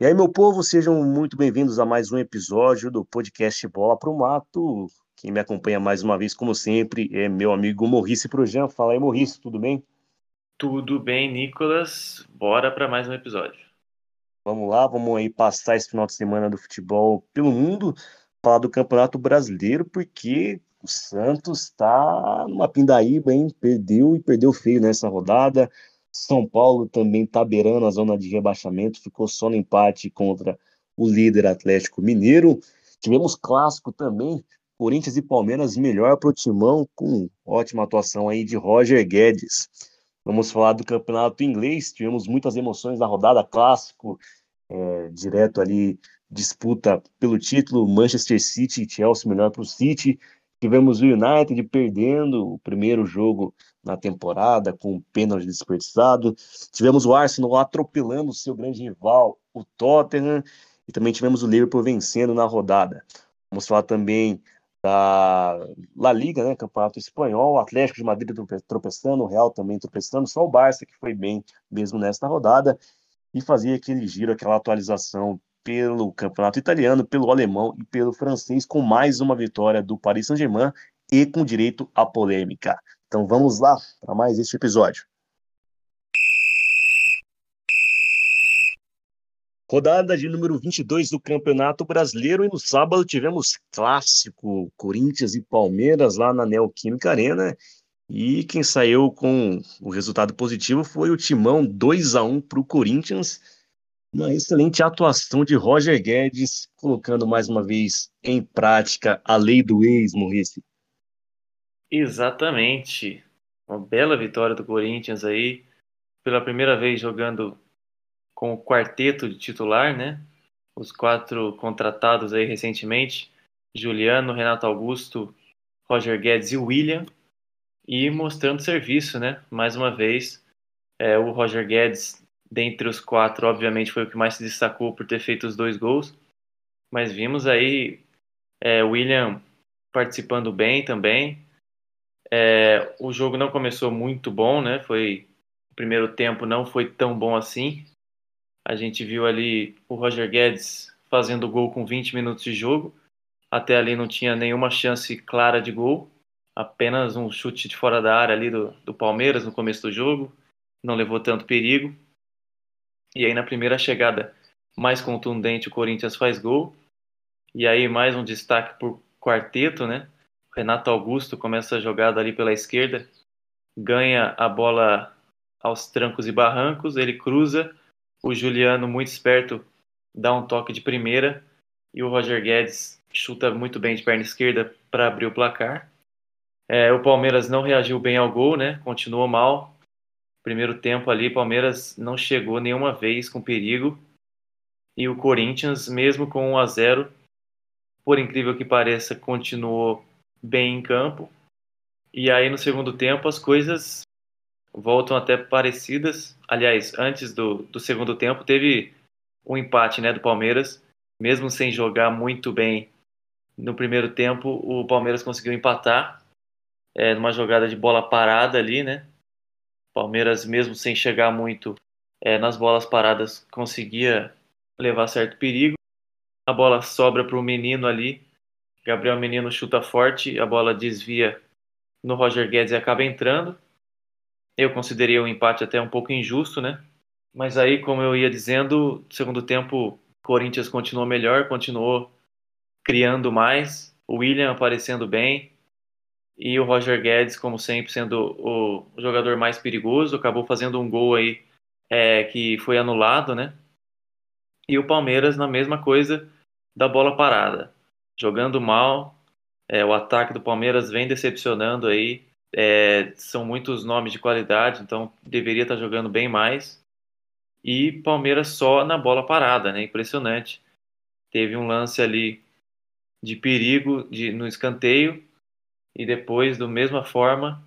E aí, meu povo, sejam muito bem-vindos a mais um episódio do podcast Bola pro Mato. Quem me acompanha mais uma vez, como sempre, é meu amigo Morrice Projan. Fala aí, Morrice, tudo bem? Tudo bem, Nicolas? Bora para mais um episódio. Vamos lá, vamos aí passar esse final de semana do futebol pelo mundo, falar do Campeonato Brasileiro, porque o Santos está numa pindaíba, hein? Perdeu e perdeu feio nessa rodada. São Paulo também está beirando a zona de rebaixamento, ficou só no empate contra o líder Atlético Mineiro. Tivemos clássico também, Corinthians e Palmeiras, melhor para o Timão, com ótima atuação aí de Roger Guedes. Vamos falar do campeonato inglês, tivemos muitas emoções na rodada, clássico, é, direto ali, disputa pelo título, Manchester City e Chelsea, melhor para o City. Tivemos o United perdendo o primeiro jogo na temporada, com um pênalti desperdiçado. Tivemos o Arsenal atropelando o seu grande rival, o Tottenham. E também tivemos o Liverpool vencendo na rodada. Vamos falar também da La Liga, né, Campeonato Espanhol, o Atlético de Madrid tropeçando, o Real também tropeçando, só o Barça que foi bem mesmo nesta rodada, e fazia aquele giro, aquela atualização pelo campeonato italiano, pelo alemão e pelo francês, com mais uma vitória do Paris Saint-Germain e com direito à polêmica. Então vamos lá para mais este episódio. Rodada de número 22 do Campeonato Brasileiro e no sábado tivemos clássico Corinthians e Palmeiras lá na Neoquímica Arena e quem saiu com o resultado positivo foi o Timão 2 a 1 para o Corinthians. Uma excelente atuação de Roger Guedes, colocando mais uma vez em prática a lei do ex, Maurice. Exatamente. Uma bela vitória do Corinthians aí, pela primeira vez jogando com o quarteto de titular, né? Os quatro contratados aí recentemente, Juliano, Renato Augusto, Roger Guedes e William, e mostrando serviço, né? Mais uma vez, é, o Roger Guedes, dentre os quatro, obviamente foi o que mais se destacou por ter feito os dois gols, mas vimos aí é, William participando bem também, é, o jogo não começou muito bom, né? Foi o primeiro tempo não foi tão bom assim. A gente viu ali o Roger Guedes fazendo gol com 20 minutos de jogo. Até ali não tinha nenhuma chance clara de gol, apenas um chute de fora da área ali do, do Palmeiras no começo do jogo. Não levou tanto perigo. E aí na primeira chegada mais contundente o Corinthians faz gol. E aí mais um destaque por quarteto, né? Renato Augusto começa a jogada ali pela esquerda, ganha a bola aos trancos e barrancos, ele cruza, o Juliano, muito esperto, dá um toque de primeira e o Roger Guedes chuta muito bem de perna esquerda para abrir o placar. É, o Palmeiras não reagiu bem ao gol, né? Continuou mal. Primeiro tempo ali, Palmeiras não chegou nenhuma vez com perigo. E o Corinthians, mesmo com 1 a 0, por incrível que pareça, continuou bem em campo. E aí no segundo tempo as coisas voltam até parecidas. Aliás, antes do, do segundo tempo teve um empate né, do Palmeiras, mesmo sem jogar muito bem no primeiro tempo, o Palmeiras conseguiu empatar é, numa jogada de bola parada ali, né? Palmeiras, mesmo sem chegar muito é, nas bolas paradas, conseguia levar certo perigo. A bola sobra para o menino ali, Gabriel Menino chuta forte, a bola desvia no Roger Guedes e acaba entrando. Eu considerei o empate até um pouco injusto, né? Mas aí, como eu ia dizendo, segundo tempo, Corinthians continuou melhor, continuou criando mais, o William aparecendo bem e o Roger Guedes, como sempre, sendo o jogador mais perigoso, acabou fazendo um gol aí é, que foi anulado, né? E o Palmeiras na mesma coisa da bola parada jogando mal. É, o ataque do Palmeiras vem decepcionando aí. É, são muitos nomes de qualidade, então deveria estar jogando bem mais. E Palmeiras só na bola parada, né? Impressionante. Teve um lance ali de perigo de, no escanteio e depois, da mesma forma,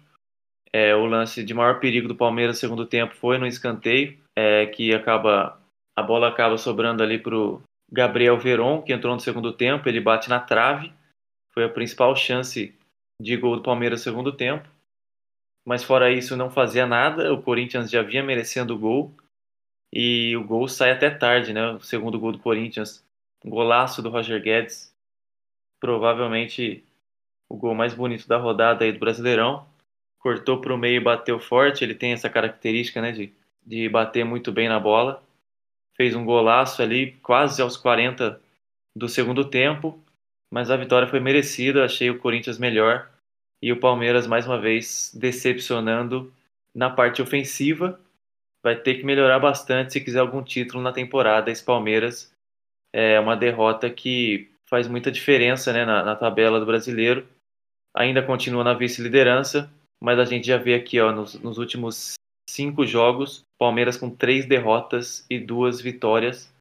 é, o lance de maior perigo do Palmeiras no segundo tempo foi no escanteio, é, que acaba a bola acaba sobrando ali pro Gabriel Veron, que entrou no segundo tempo, ele bate na trave. Foi a principal chance de gol do Palmeiras no segundo tempo. Mas fora isso, não fazia nada. O Corinthians já vinha merecendo o gol. e o gol sai até tarde, né? O segundo gol do Corinthians, golaço do Roger Guedes, provavelmente o gol mais bonito da rodada aí do Brasileirão. Cortou para o meio e bateu forte. Ele tem essa característica, né, de, de bater muito bem na bola. Fez um golaço ali, quase aos 40 do segundo tempo, mas a vitória foi merecida. Achei o Corinthians melhor e o Palmeiras mais uma vez decepcionando na parte ofensiva. Vai ter que melhorar bastante se quiser algum título na temporada. Esse Palmeiras é uma derrota que faz muita diferença né, na, na tabela do brasileiro. Ainda continua na vice-liderança, mas a gente já vê aqui ó, nos, nos últimos cinco jogos, Palmeiras com três derrotas e duas vitórias.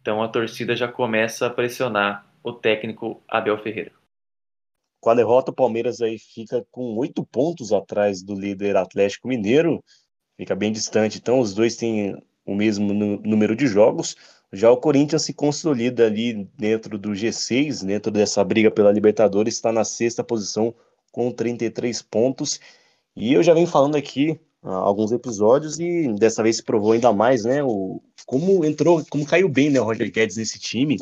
Então a torcida já começa a pressionar o técnico Abel Ferreira. Com a derrota, o Palmeiras aí fica com oito pontos atrás do líder Atlético Mineiro, fica bem distante. Então, os dois têm o mesmo número de jogos. Já o Corinthians se consolida ali dentro do G6, dentro dessa briga pela Libertadores, está na sexta posição com 33 pontos. E eu já venho falando aqui alguns episódios e dessa vez se provou ainda mais, né? O, como entrou, como caiu bem, né, o Roger Guedes nesse time.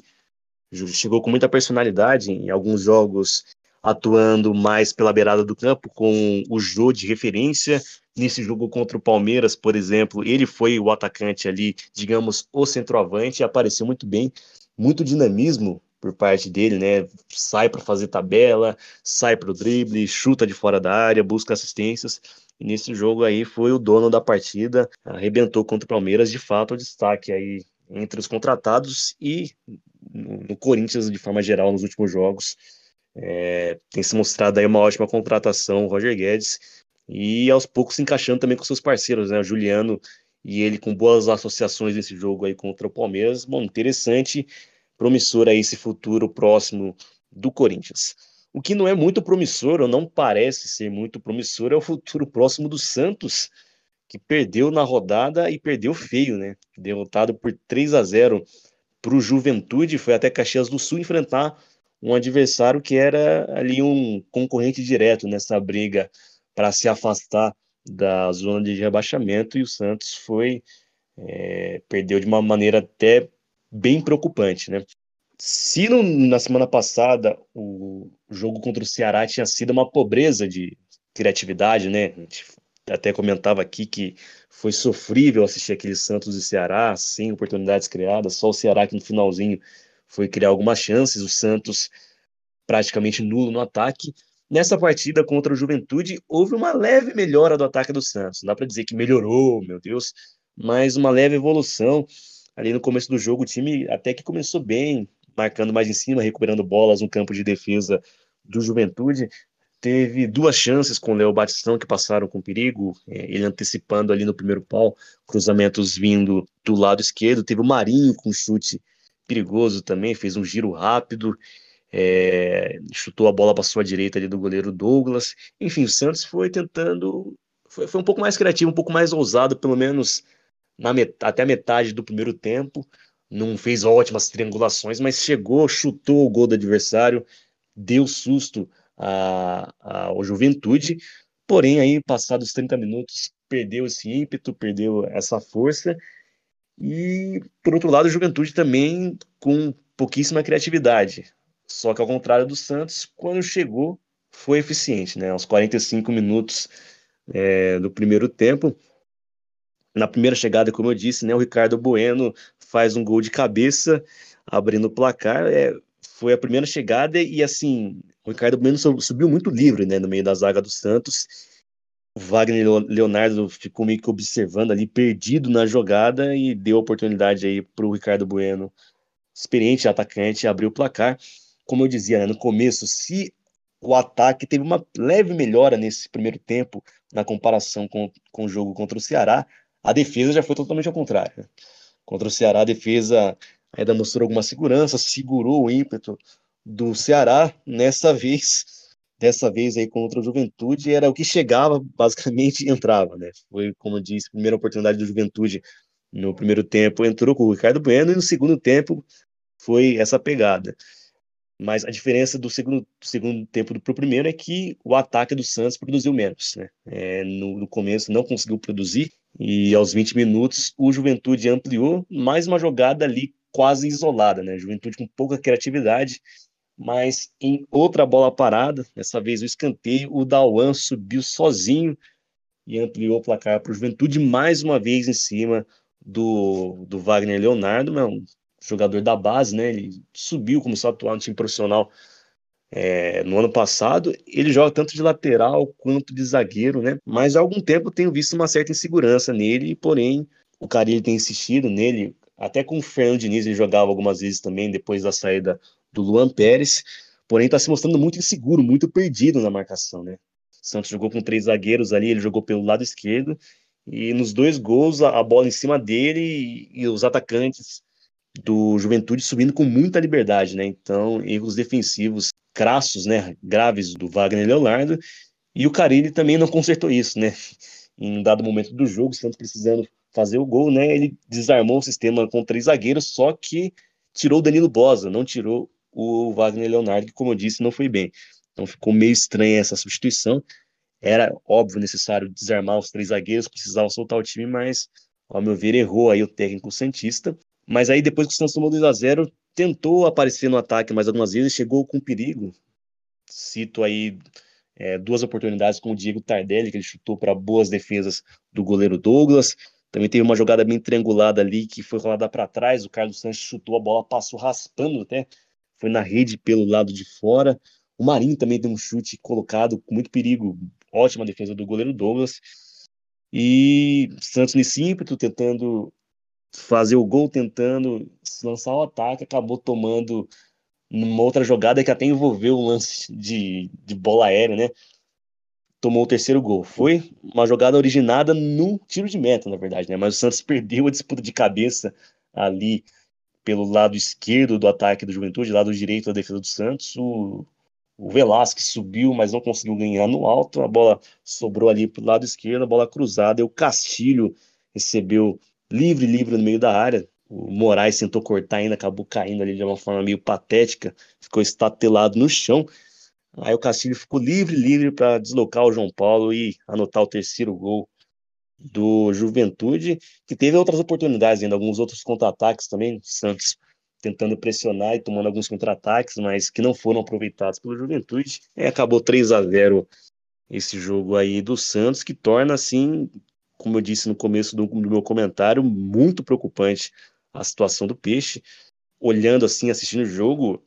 Chegou com muita personalidade em alguns jogos atuando mais pela beirada do campo, com o Jô de referência. Nesse jogo contra o Palmeiras, por exemplo, ele foi o atacante ali, digamos, o centroavante, e apareceu muito bem, muito dinamismo por parte dele, né? Sai para fazer tabela, sai para o drible, chuta de fora da área, busca assistências. E nesse jogo aí foi o dono da partida, arrebentou contra o Palmeiras, de fato, o destaque aí entre os contratados e no Corinthians de forma geral nos últimos jogos. É, tem se mostrado aí uma ótima contratação, o Roger Guedes, e aos poucos se encaixando também com seus parceiros, né? O Juliano e ele com boas associações nesse jogo aí contra o Palmeiras. Bom, interessante, promissor aí esse futuro próximo do Corinthians. O que não é muito promissor, ou não parece ser muito promissor, é o futuro próximo do Santos, que perdeu na rodada e perdeu feio, né? Derrotado por 3 a 0 para o Juventude, foi até Caxias do Sul enfrentar um adversário que era ali um concorrente direto nessa briga para se afastar da zona de rebaixamento e o Santos foi é, perdeu de uma maneira até bem preocupante, né? Se no, na semana passada o jogo contra o Ceará tinha sido uma pobreza de criatividade, né? A gente até comentava aqui que foi sofrível assistir aquele Santos e Ceará sem oportunidades criadas, só o Ceará que no finalzinho foi criar algumas chances, o Santos praticamente nulo no ataque. Nessa partida contra o Juventude, houve uma leve melhora do ataque do Santos. Não dá para dizer que melhorou, meu Deus, mas uma leve evolução. Ali no começo do jogo, o time até que começou bem, marcando mais em cima, recuperando bolas no campo de defesa do Juventude. Teve duas chances com o Léo Batistão que passaram com perigo, é, ele antecipando ali no primeiro pau, cruzamentos vindo do lado esquerdo. Teve o Marinho com chute perigoso também, fez um giro rápido, é, chutou a bola para sua direita ali do goleiro Douglas. Enfim, o Santos foi tentando, foi, foi um pouco mais criativo, um pouco mais ousado, pelo menos met até a metade do primeiro tempo. Não fez ótimas triangulações, mas chegou, chutou o gol do adversário, deu susto ao Juventude. Porém, aí, passados 30 minutos, perdeu esse ímpeto, perdeu essa força e, por outro lado, a Juventude também com pouquíssima criatividade. Só que, ao contrário do Santos, quando chegou, foi eficiente, né? Aos 45 minutos é, do primeiro tempo, na primeira chegada, como eu disse, né, o Ricardo Bueno faz um gol de cabeça, abrindo o placar. É, foi a primeira chegada e, assim, o Ricardo Bueno subiu muito livre, né, no meio da zaga do Santos o Wagner Leonardo ficou meio que observando ali, perdido na jogada e deu oportunidade aí para o Ricardo Bueno, experiente atacante, abrir o placar. Como eu dizia né, no começo, se o ataque teve uma leve melhora nesse primeiro tempo na comparação com, com o jogo contra o Ceará, a defesa já foi totalmente ao contrário. Contra o Ceará, a defesa ainda mostrou alguma segurança, segurou o ímpeto do Ceará. Nessa vez, dessa vez aí contra o Juventude, era o que chegava, basicamente entrava, né? Foi, como eu disse, primeira oportunidade do Juventude no primeiro tempo entrou com o Ricardo Bueno e no segundo tempo foi essa pegada. Mas a diferença do segundo, segundo tempo para o primeiro é que o ataque do Santos produziu menos. Né? É, no, no, começo não conseguiu produzir, e aos 20 minutos o Juventude ampliou, mais uma jogada ali quase isolada. Né? Juventude com pouca criatividade, mas em outra bola parada, dessa vez o escanteio, o Dauan subiu sozinho e ampliou o placar para o Juventude mais uma vez em cima do, do Wagner Leonardo, né, um jogador da base, né? Ele subiu, começou a atuar no time profissional é, no ano passado. Ele joga tanto de lateral quanto de zagueiro, né? Mas há algum tempo tenho visto uma certa insegurança nele, porém o Carilli tem insistido nele. Até com o Fernando Diniz ele jogava algumas vezes também depois da saída do Luan Pérez, porém está se mostrando muito inseguro, muito perdido na marcação, né? Santos jogou com três zagueiros ali, ele jogou pelo lado esquerdo e nos dois gols a, a bola em cima dele e, e os atacantes do Juventude subindo com muita liberdade, né? Então, erros defensivos crassos, né, graves do Wagner Leonardo, e o Carilli também não consertou isso, né? Em um dado momento do jogo, o Santos precisando fazer o gol, né? Ele desarmou o sistema com três zagueiros, só que tirou o Danilo Bosa, não tirou o Wagner Leonardo, que, como eu disse, não foi bem. Então ficou meio estranha essa substituição. Era óbvio necessário desarmar os três zagueiros, precisava soltar o time, mas, ao meu ver, errou aí o técnico Santista. Mas aí, depois que o Santos tomou 2 a 0 tentou aparecer no ataque mais algumas vezes, chegou com perigo. Cito aí é, duas oportunidades com o Diego Tardelli, que ele chutou para boas defesas do goleiro Douglas. Também teve uma jogada bem triangulada ali que foi rolada para trás. O Carlos Santos chutou a bola, passou raspando até, foi na rede pelo lado de fora. O Marinho também deu um chute colocado com muito perigo. Ótima defesa do goleiro Douglas. E Santos nesse ímpeto, tentando fazer o gol tentando lançar o ataque, acabou tomando numa outra jogada que até envolveu o lance de, de bola aérea, né? Tomou o terceiro gol. Foi uma jogada originada no tiro de meta, na verdade, né? Mas o Santos perdeu a disputa de cabeça ali pelo lado esquerdo do ataque do Juventude, lado direito da defesa do Santos. O, o Velasquez subiu, mas não conseguiu ganhar no alto. A bola sobrou ali pro lado esquerdo, a bola cruzada. E o Castilho recebeu livre, livre no meio da área. O Moraes tentou cortar ainda, acabou caindo ali de uma forma meio patética, ficou estatelado no chão. Aí o Castilho ficou livre, livre para deslocar o João Paulo e anotar o terceiro gol do Juventude, que teve outras oportunidades ainda, alguns outros contra-ataques também, Santos tentando pressionar e tomando alguns contra-ataques, mas que não foram aproveitados pelo Juventude. E acabou 3 a 0 esse jogo aí do Santos, que torna assim como eu disse no começo do, do meu comentário, muito preocupante a situação do Peixe. Olhando assim, assistindo o jogo,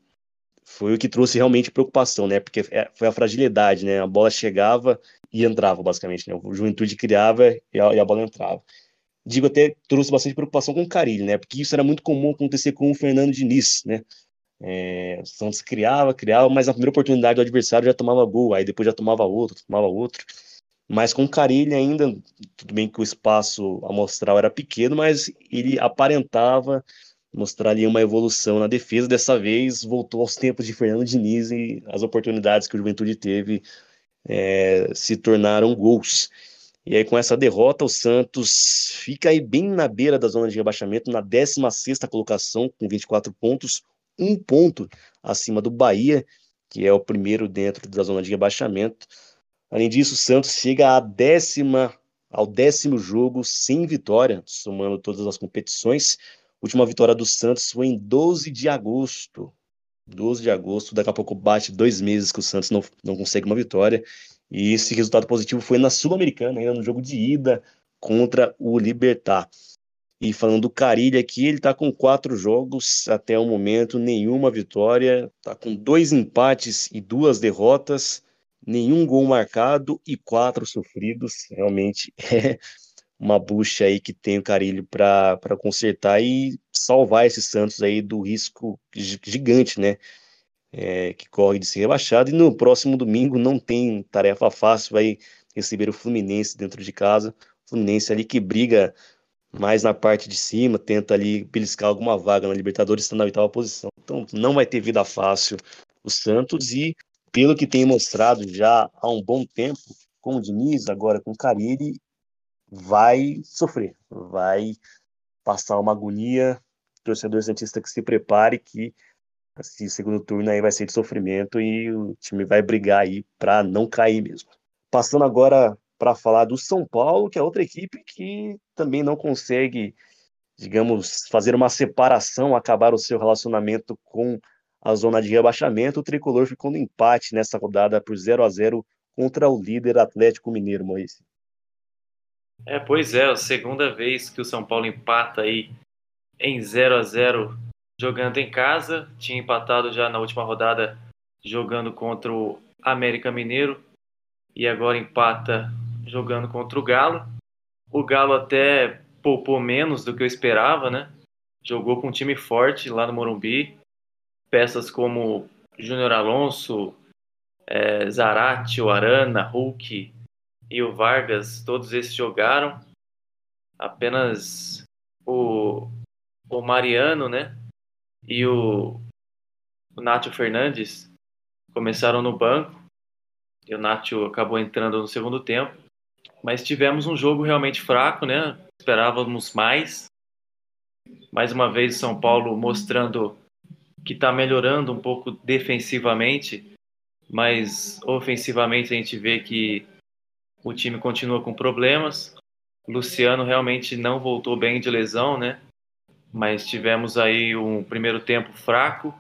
foi o que trouxe realmente preocupação, né? Porque é, foi a fragilidade, né? A bola chegava e entrava, basicamente, né? O Juventude criava e a, e a bola entrava. Digo até trouxe bastante preocupação com o Carilho, né? Porque isso era muito comum acontecer com o Fernando Diniz, né? É, o Santos criava, criava, mas na primeira oportunidade o adversário já tomava gol, aí depois já tomava outro, tomava outro. Mas com Carilli ainda, tudo bem que o espaço amostral era pequeno, mas ele aparentava mostrar ali uma evolução na defesa. Dessa vez voltou aos tempos de Fernando Diniz e as oportunidades que o Juventude teve é, se tornaram gols. E aí, com essa derrota, o Santos fica aí bem na beira da zona de rebaixamento, na 16ª colocação, com 24 pontos, um ponto acima do Bahia, que é o primeiro dentro da zona de rebaixamento. Além disso, o Santos chega à décima, ao décimo jogo sem vitória, somando todas as competições. A última vitória do Santos foi em 12 de agosto. 12 de agosto, daqui a pouco bate dois meses que o Santos não, não consegue uma vitória. E esse resultado positivo foi na Sul-Americana, ainda no jogo de ida contra o Libertar. E falando do Carilho aqui, ele está com quatro jogos até o momento, nenhuma vitória, está com dois empates e duas derrotas nenhum gol marcado e quatro sofridos. Realmente é uma bucha aí que tem o Carilho para consertar e salvar esses Santos aí do risco gigante, né? É, que corre de ser rebaixado. E no próximo domingo não tem tarefa fácil, vai receber o Fluminense dentro de casa. Fluminense ali que briga mais na parte de cima, tenta ali beliscar alguma vaga na Libertadores, está na oitava posição. Então não vai ter vida fácil o Santos e pelo que tem mostrado já há um bom tempo, com o Diniz, agora com o Carille, vai sofrer, vai passar uma agonia. Torcedor Santista que se prepare, que esse segundo turno aí vai ser de sofrimento e o time vai brigar aí para não cair mesmo. Passando agora para falar do São Paulo, que é outra equipe que também não consegue, digamos, fazer uma separação, acabar o seu relacionamento com a zona de rebaixamento. O tricolor ficou no empate nessa rodada por 0 a 0 contra o líder Atlético Mineiro, Moisés. É, pois é, a segunda vez que o São Paulo empata aí em 0 a 0 jogando em casa, tinha empatado já na última rodada jogando contra o América Mineiro e agora empata jogando contra o Galo. O Galo até poupou menos do que eu esperava, né? Jogou com um time forte lá no Morumbi. Peças como Júnior Alonso, é, Zarate, o Arana, Hulk e o Vargas, todos esses jogaram. Apenas o, o Mariano, né? E o, o Nátio Fernandes começaram no banco. E o Nátio acabou entrando no segundo tempo. Mas tivemos um jogo realmente fraco, né? Esperávamos mais. Mais uma vez, São Paulo mostrando que está melhorando um pouco defensivamente, mas ofensivamente a gente vê que o time continua com problemas. Luciano realmente não voltou bem de lesão, né? Mas tivemos aí um primeiro tempo fraco,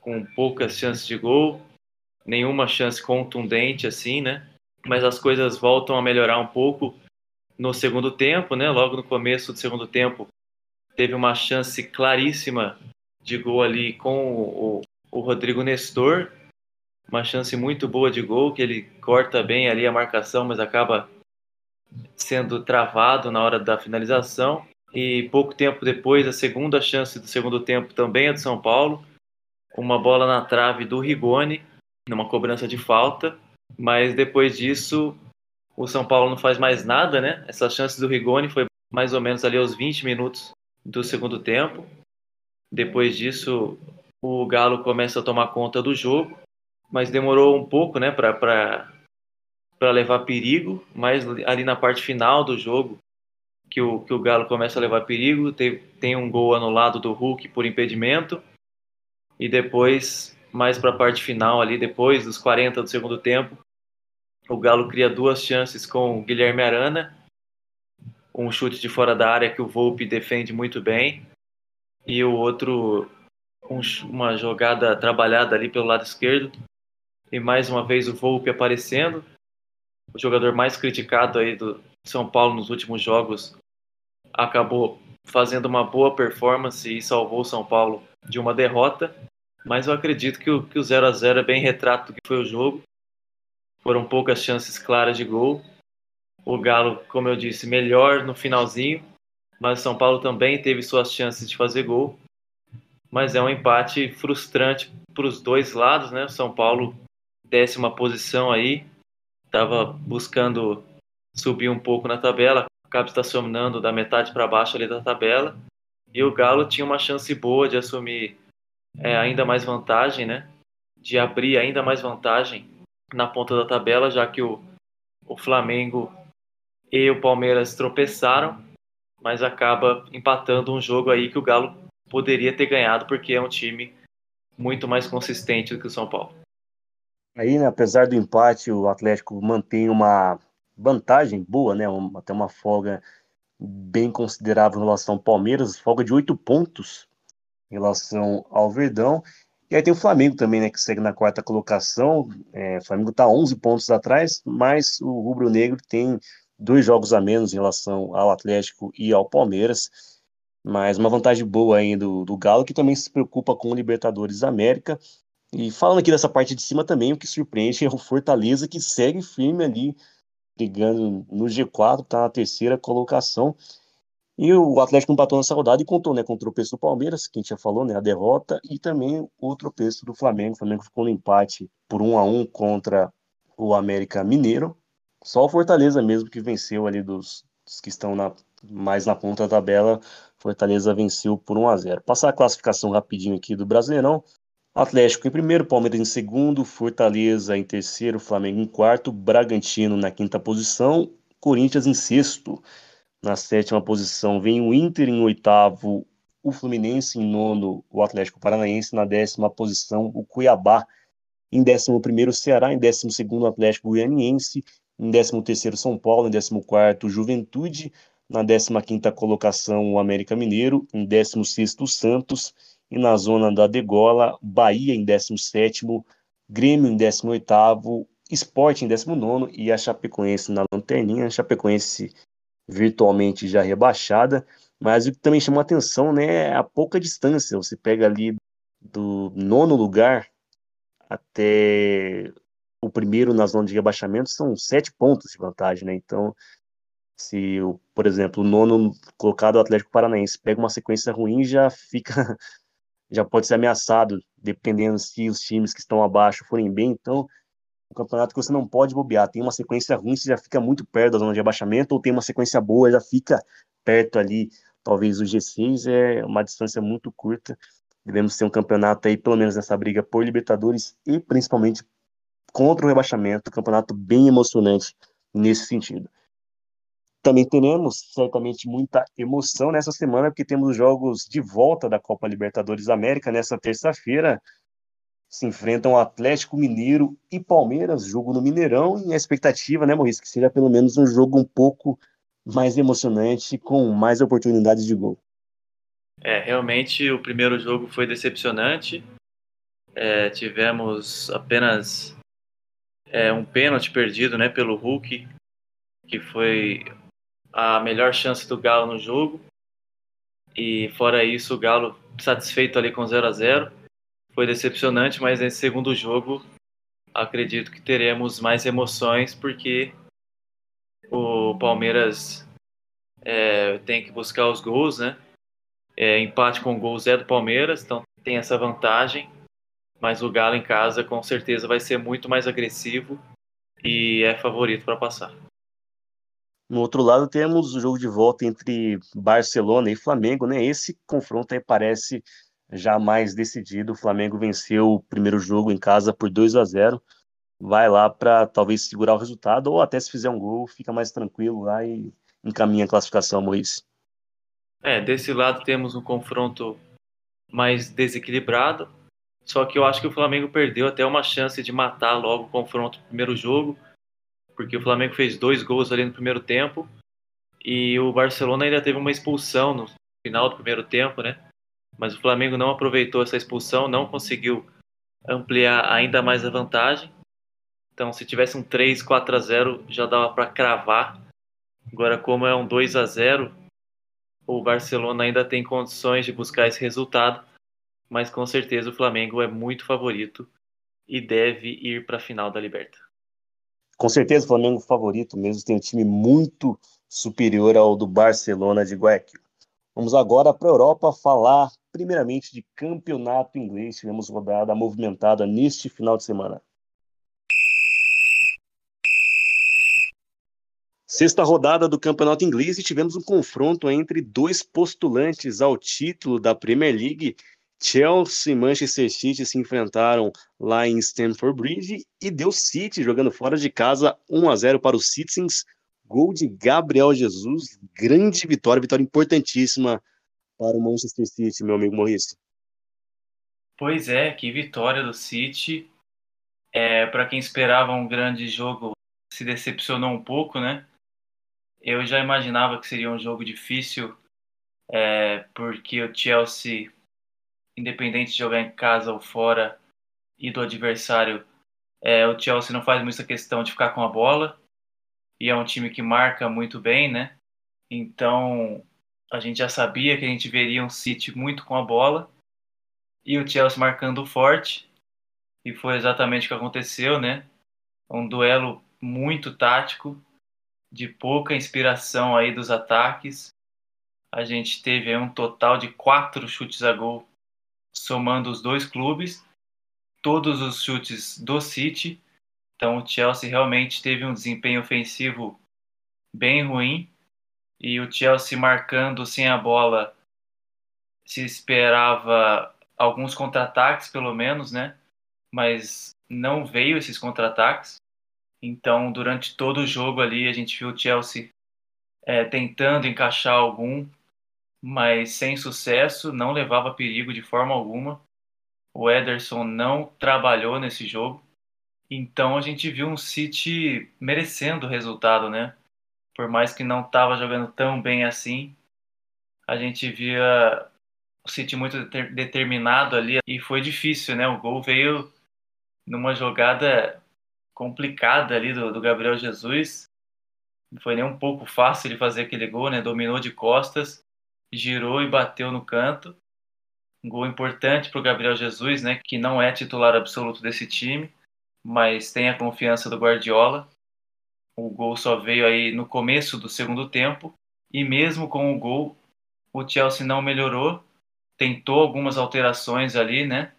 com poucas chances de gol, nenhuma chance contundente assim, né? Mas as coisas voltam a melhorar um pouco no segundo tempo, né? Logo no começo do segundo tempo, teve uma chance claríssima de gol ali com o, o Rodrigo Nestor. Uma chance muito boa de gol, que ele corta bem ali a marcação, mas acaba sendo travado na hora da finalização. E pouco tempo depois, a segunda chance do segundo tempo também é do São Paulo. Uma bola na trave do Rigoni, numa cobrança de falta. Mas depois disso, o São Paulo não faz mais nada, né? Essa chance do Rigoni foi mais ou menos ali aos 20 minutos do segundo tempo. Depois disso, o Galo começa a tomar conta do jogo, mas demorou um pouco, né, para levar perigo. Mas ali na parte final do jogo, que o, que o Galo começa a levar perigo, tem, tem um gol anulado do Hulk por impedimento. E depois, mais para a parte final ali, depois dos 40 do segundo tempo, o Galo cria duas chances com o Guilherme Arana. Um chute de fora da área que o Volpe defende muito bem e o outro um, uma jogada trabalhada ali pelo lado esquerdo. E mais uma vez o Volpe aparecendo. O jogador mais criticado aí do São Paulo nos últimos jogos acabou fazendo uma boa performance e salvou o São Paulo de uma derrota. Mas eu acredito que o, que o 0 a 0 é bem retrato do que foi o jogo. Foram poucas chances claras de gol. O Galo como eu disse melhor no finalzinho mas São Paulo também teve suas chances de fazer gol. Mas é um empate frustrante para os dois lados, né? São Paulo décima posição aí, estava buscando subir um pouco na tabela, acaba estacionando da metade para baixo ali da tabela. E o Galo tinha uma chance boa de assumir é, ainda mais vantagem, né? De abrir ainda mais vantagem na ponta da tabela, já que o, o Flamengo e o Palmeiras tropeçaram mas acaba empatando um jogo aí que o Galo poderia ter ganhado porque é um time muito mais consistente do que o São Paulo. Aí, né, apesar do empate, o Atlético mantém uma vantagem boa, né, uma, até uma folga bem considerável em relação ao Palmeiras, folga de oito pontos em relação ao Verdão. E aí tem o Flamengo também, né, que segue na quarta colocação. É, o Flamengo está 11 pontos atrás, mas o Rubro Negro tem dois jogos a menos em relação ao Atlético e ao Palmeiras, mas uma vantagem boa aí do, do Galo, que também se preocupa com o Libertadores América. E falando aqui dessa parte de cima também, o que surpreende é o Fortaleza, que segue firme ali, brigando no G4, está na terceira colocação. E o Atlético empatou nessa rodada e contou, né, com o tropeço do Palmeiras, que a gente já falou, né, a derrota, e também o tropeço do Flamengo. O Flamengo ficou no empate por 1 a 1 contra o América Mineiro. Só o Fortaleza mesmo que venceu ali dos, dos que estão na, mais na ponta da tabela. Fortaleza venceu por 1 a 0. Passar a classificação rapidinho aqui do Brasileirão. Atlético em primeiro, Palmeiras em segundo, Fortaleza em terceiro, Flamengo em quarto, Bragantino na quinta posição, Corinthians em sexto. Na sétima posição vem o Inter em oitavo, o Fluminense, em nono o Atlético Paranaense, na décima posição o Cuiabá, em décimo primeiro o Ceará, em décimo segundo o Atlético Goianiense, em décimo terceiro São Paulo, em décimo quarto Juventude, na décima quinta colocação o América Mineiro, em décimo sexto o Santos, e na zona da degola, Bahia em décimo sétimo, Grêmio em décimo oitavo, Sport em décimo nono e a Chapecoense na lanterninha, a Chapecoense virtualmente já rebaixada, mas o que também chama atenção né, é a pouca distância. Você pega ali do nono lugar até o primeiro na zona de rebaixamento, são sete pontos de vantagem, né? Então, se, por exemplo, o nono colocado o Atlético Paranaense pega uma sequência ruim, já fica, já pode ser ameaçado, dependendo se os times que estão abaixo forem bem. Então, um campeonato que você não pode bobear. Tem uma sequência ruim, você já fica muito perto da zona de abaixamento, ou tem uma sequência boa, já fica perto ali. Talvez o G6 é uma distância muito curta. Devemos ter um campeonato aí, pelo menos nessa briga por Libertadores e principalmente contra o rebaixamento, um campeonato bem emocionante nesse sentido. Também teremos certamente muita emoção nessa semana, porque temos jogos de volta da Copa Libertadores América nessa terça-feira se enfrentam Atlético Mineiro e Palmeiras, jogo no Mineirão, e a expectativa, né, Maurício, que seja pelo menos um jogo um pouco mais emocionante, com mais oportunidades de gol. É, realmente o primeiro jogo foi decepcionante. É, tivemos apenas é, um pênalti perdido né, pelo Hulk, que foi a melhor chance do Galo no jogo. E fora isso, o Galo satisfeito ali com 0 a 0 foi decepcionante, mas nesse segundo jogo acredito que teremos mais emoções porque o Palmeiras é, tem que buscar os gols, né? É, empate com gols é do Palmeiras, então tem essa vantagem. Mas o Galo em casa com certeza vai ser muito mais agressivo e é favorito para passar. No outro lado temos o jogo de volta entre Barcelona e Flamengo, né? Esse confronto aí parece já mais decidido. O Flamengo venceu o primeiro jogo em casa por 2 a 0 Vai lá para talvez segurar o resultado, ou até se fizer um gol, fica mais tranquilo lá e encaminha a classificação, Maurício. É, desse lado temos um confronto mais desequilibrado, só que eu acho que o Flamengo perdeu até uma chance de matar logo o confronto no primeiro jogo, porque o Flamengo fez dois gols ali no primeiro tempo e o Barcelona ainda teve uma expulsão no final do primeiro tempo, né? mas o Flamengo não aproveitou essa expulsão, não conseguiu ampliar ainda mais a vantagem. Então, se tivesse um 3, 4 a 0, já dava para cravar. Agora, como é um 2 a 0, o Barcelona ainda tem condições de buscar esse resultado, mas com certeza o Flamengo é muito favorito e deve ir para a final da Liberta. Com certeza o Flamengo favorito mesmo, tem um time muito superior ao do Barcelona de Guayaquil. Vamos agora para a Europa falar primeiramente de campeonato inglês. Tivemos rodada movimentada neste final de semana. Sexta rodada do campeonato inglês e tivemos um confronto entre dois postulantes ao título da Premier League. Chelsea e Manchester City se enfrentaram lá em Stamford Bridge e deu City jogando fora de casa 1 a 0 para os Citizens. Gol de Gabriel Jesus, grande vitória, vitória importantíssima para o Manchester City, meu amigo Maurício. Pois é, que vitória do City. É, para quem esperava um grande jogo, se decepcionou um pouco, né? Eu já imaginava que seria um jogo difícil, é, porque o Chelsea, independente de jogar em casa ou fora e do adversário, é, o Chelsea não faz muita questão de ficar com a bola e é um time que marca muito bem, né? Então a gente já sabia que a gente veria um City muito com a bola e o Chelsea marcando forte. E foi exatamente o que aconteceu, né? Um duelo muito tático, de pouca inspiração aí dos ataques. A gente teve um total de quatro chutes a gol, somando os dois clubes, todos os chutes do City. Então o Chelsea realmente teve um desempenho ofensivo bem ruim e o Chelsea marcando sem a bola, se esperava alguns contra-ataques, pelo menos, né? Mas não veio esses contra-ataques. Então, durante todo o jogo ali, a gente viu o Chelsea é, tentando encaixar algum, mas sem sucesso, não levava perigo de forma alguma. O Ederson não trabalhou nesse jogo. Então a gente viu um City merecendo o resultado, né? Por mais que não estava jogando tão bem assim, a gente via o City muito determinado ali e foi difícil, né? O gol veio numa jogada complicada ali do, do Gabriel Jesus. Não foi nem um pouco fácil ele fazer aquele gol, né? Dominou de costas girou e bateu no canto. Um gol importante para o Gabriel Jesus, né, que não é titular absoluto desse time, mas tem a confiança do Guardiola. O gol só veio aí no começo do segundo tempo e mesmo com o gol, o Chelsea não melhorou. Tentou algumas alterações ali, né?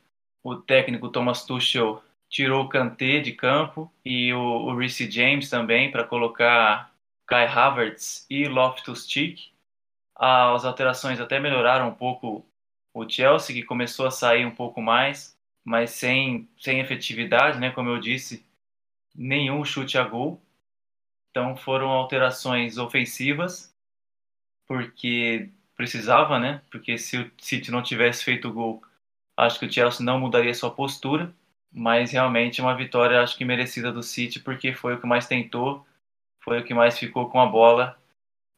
O técnico Thomas Tuchel tirou o Kanté de campo e o, o Reece James também para colocar Kai Havertz e Loftus-Cheek as alterações até melhoraram um pouco o Chelsea, que começou a sair um pouco mais, mas sem, sem efetividade, né? Como eu disse, nenhum chute a gol. Então foram alterações ofensivas, porque precisava, né? Porque se o City não tivesse feito gol, acho que o Chelsea não mudaria sua postura. Mas realmente uma vitória, acho que merecida do City, porque foi o que mais tentou, foi o que mais ficou com a bola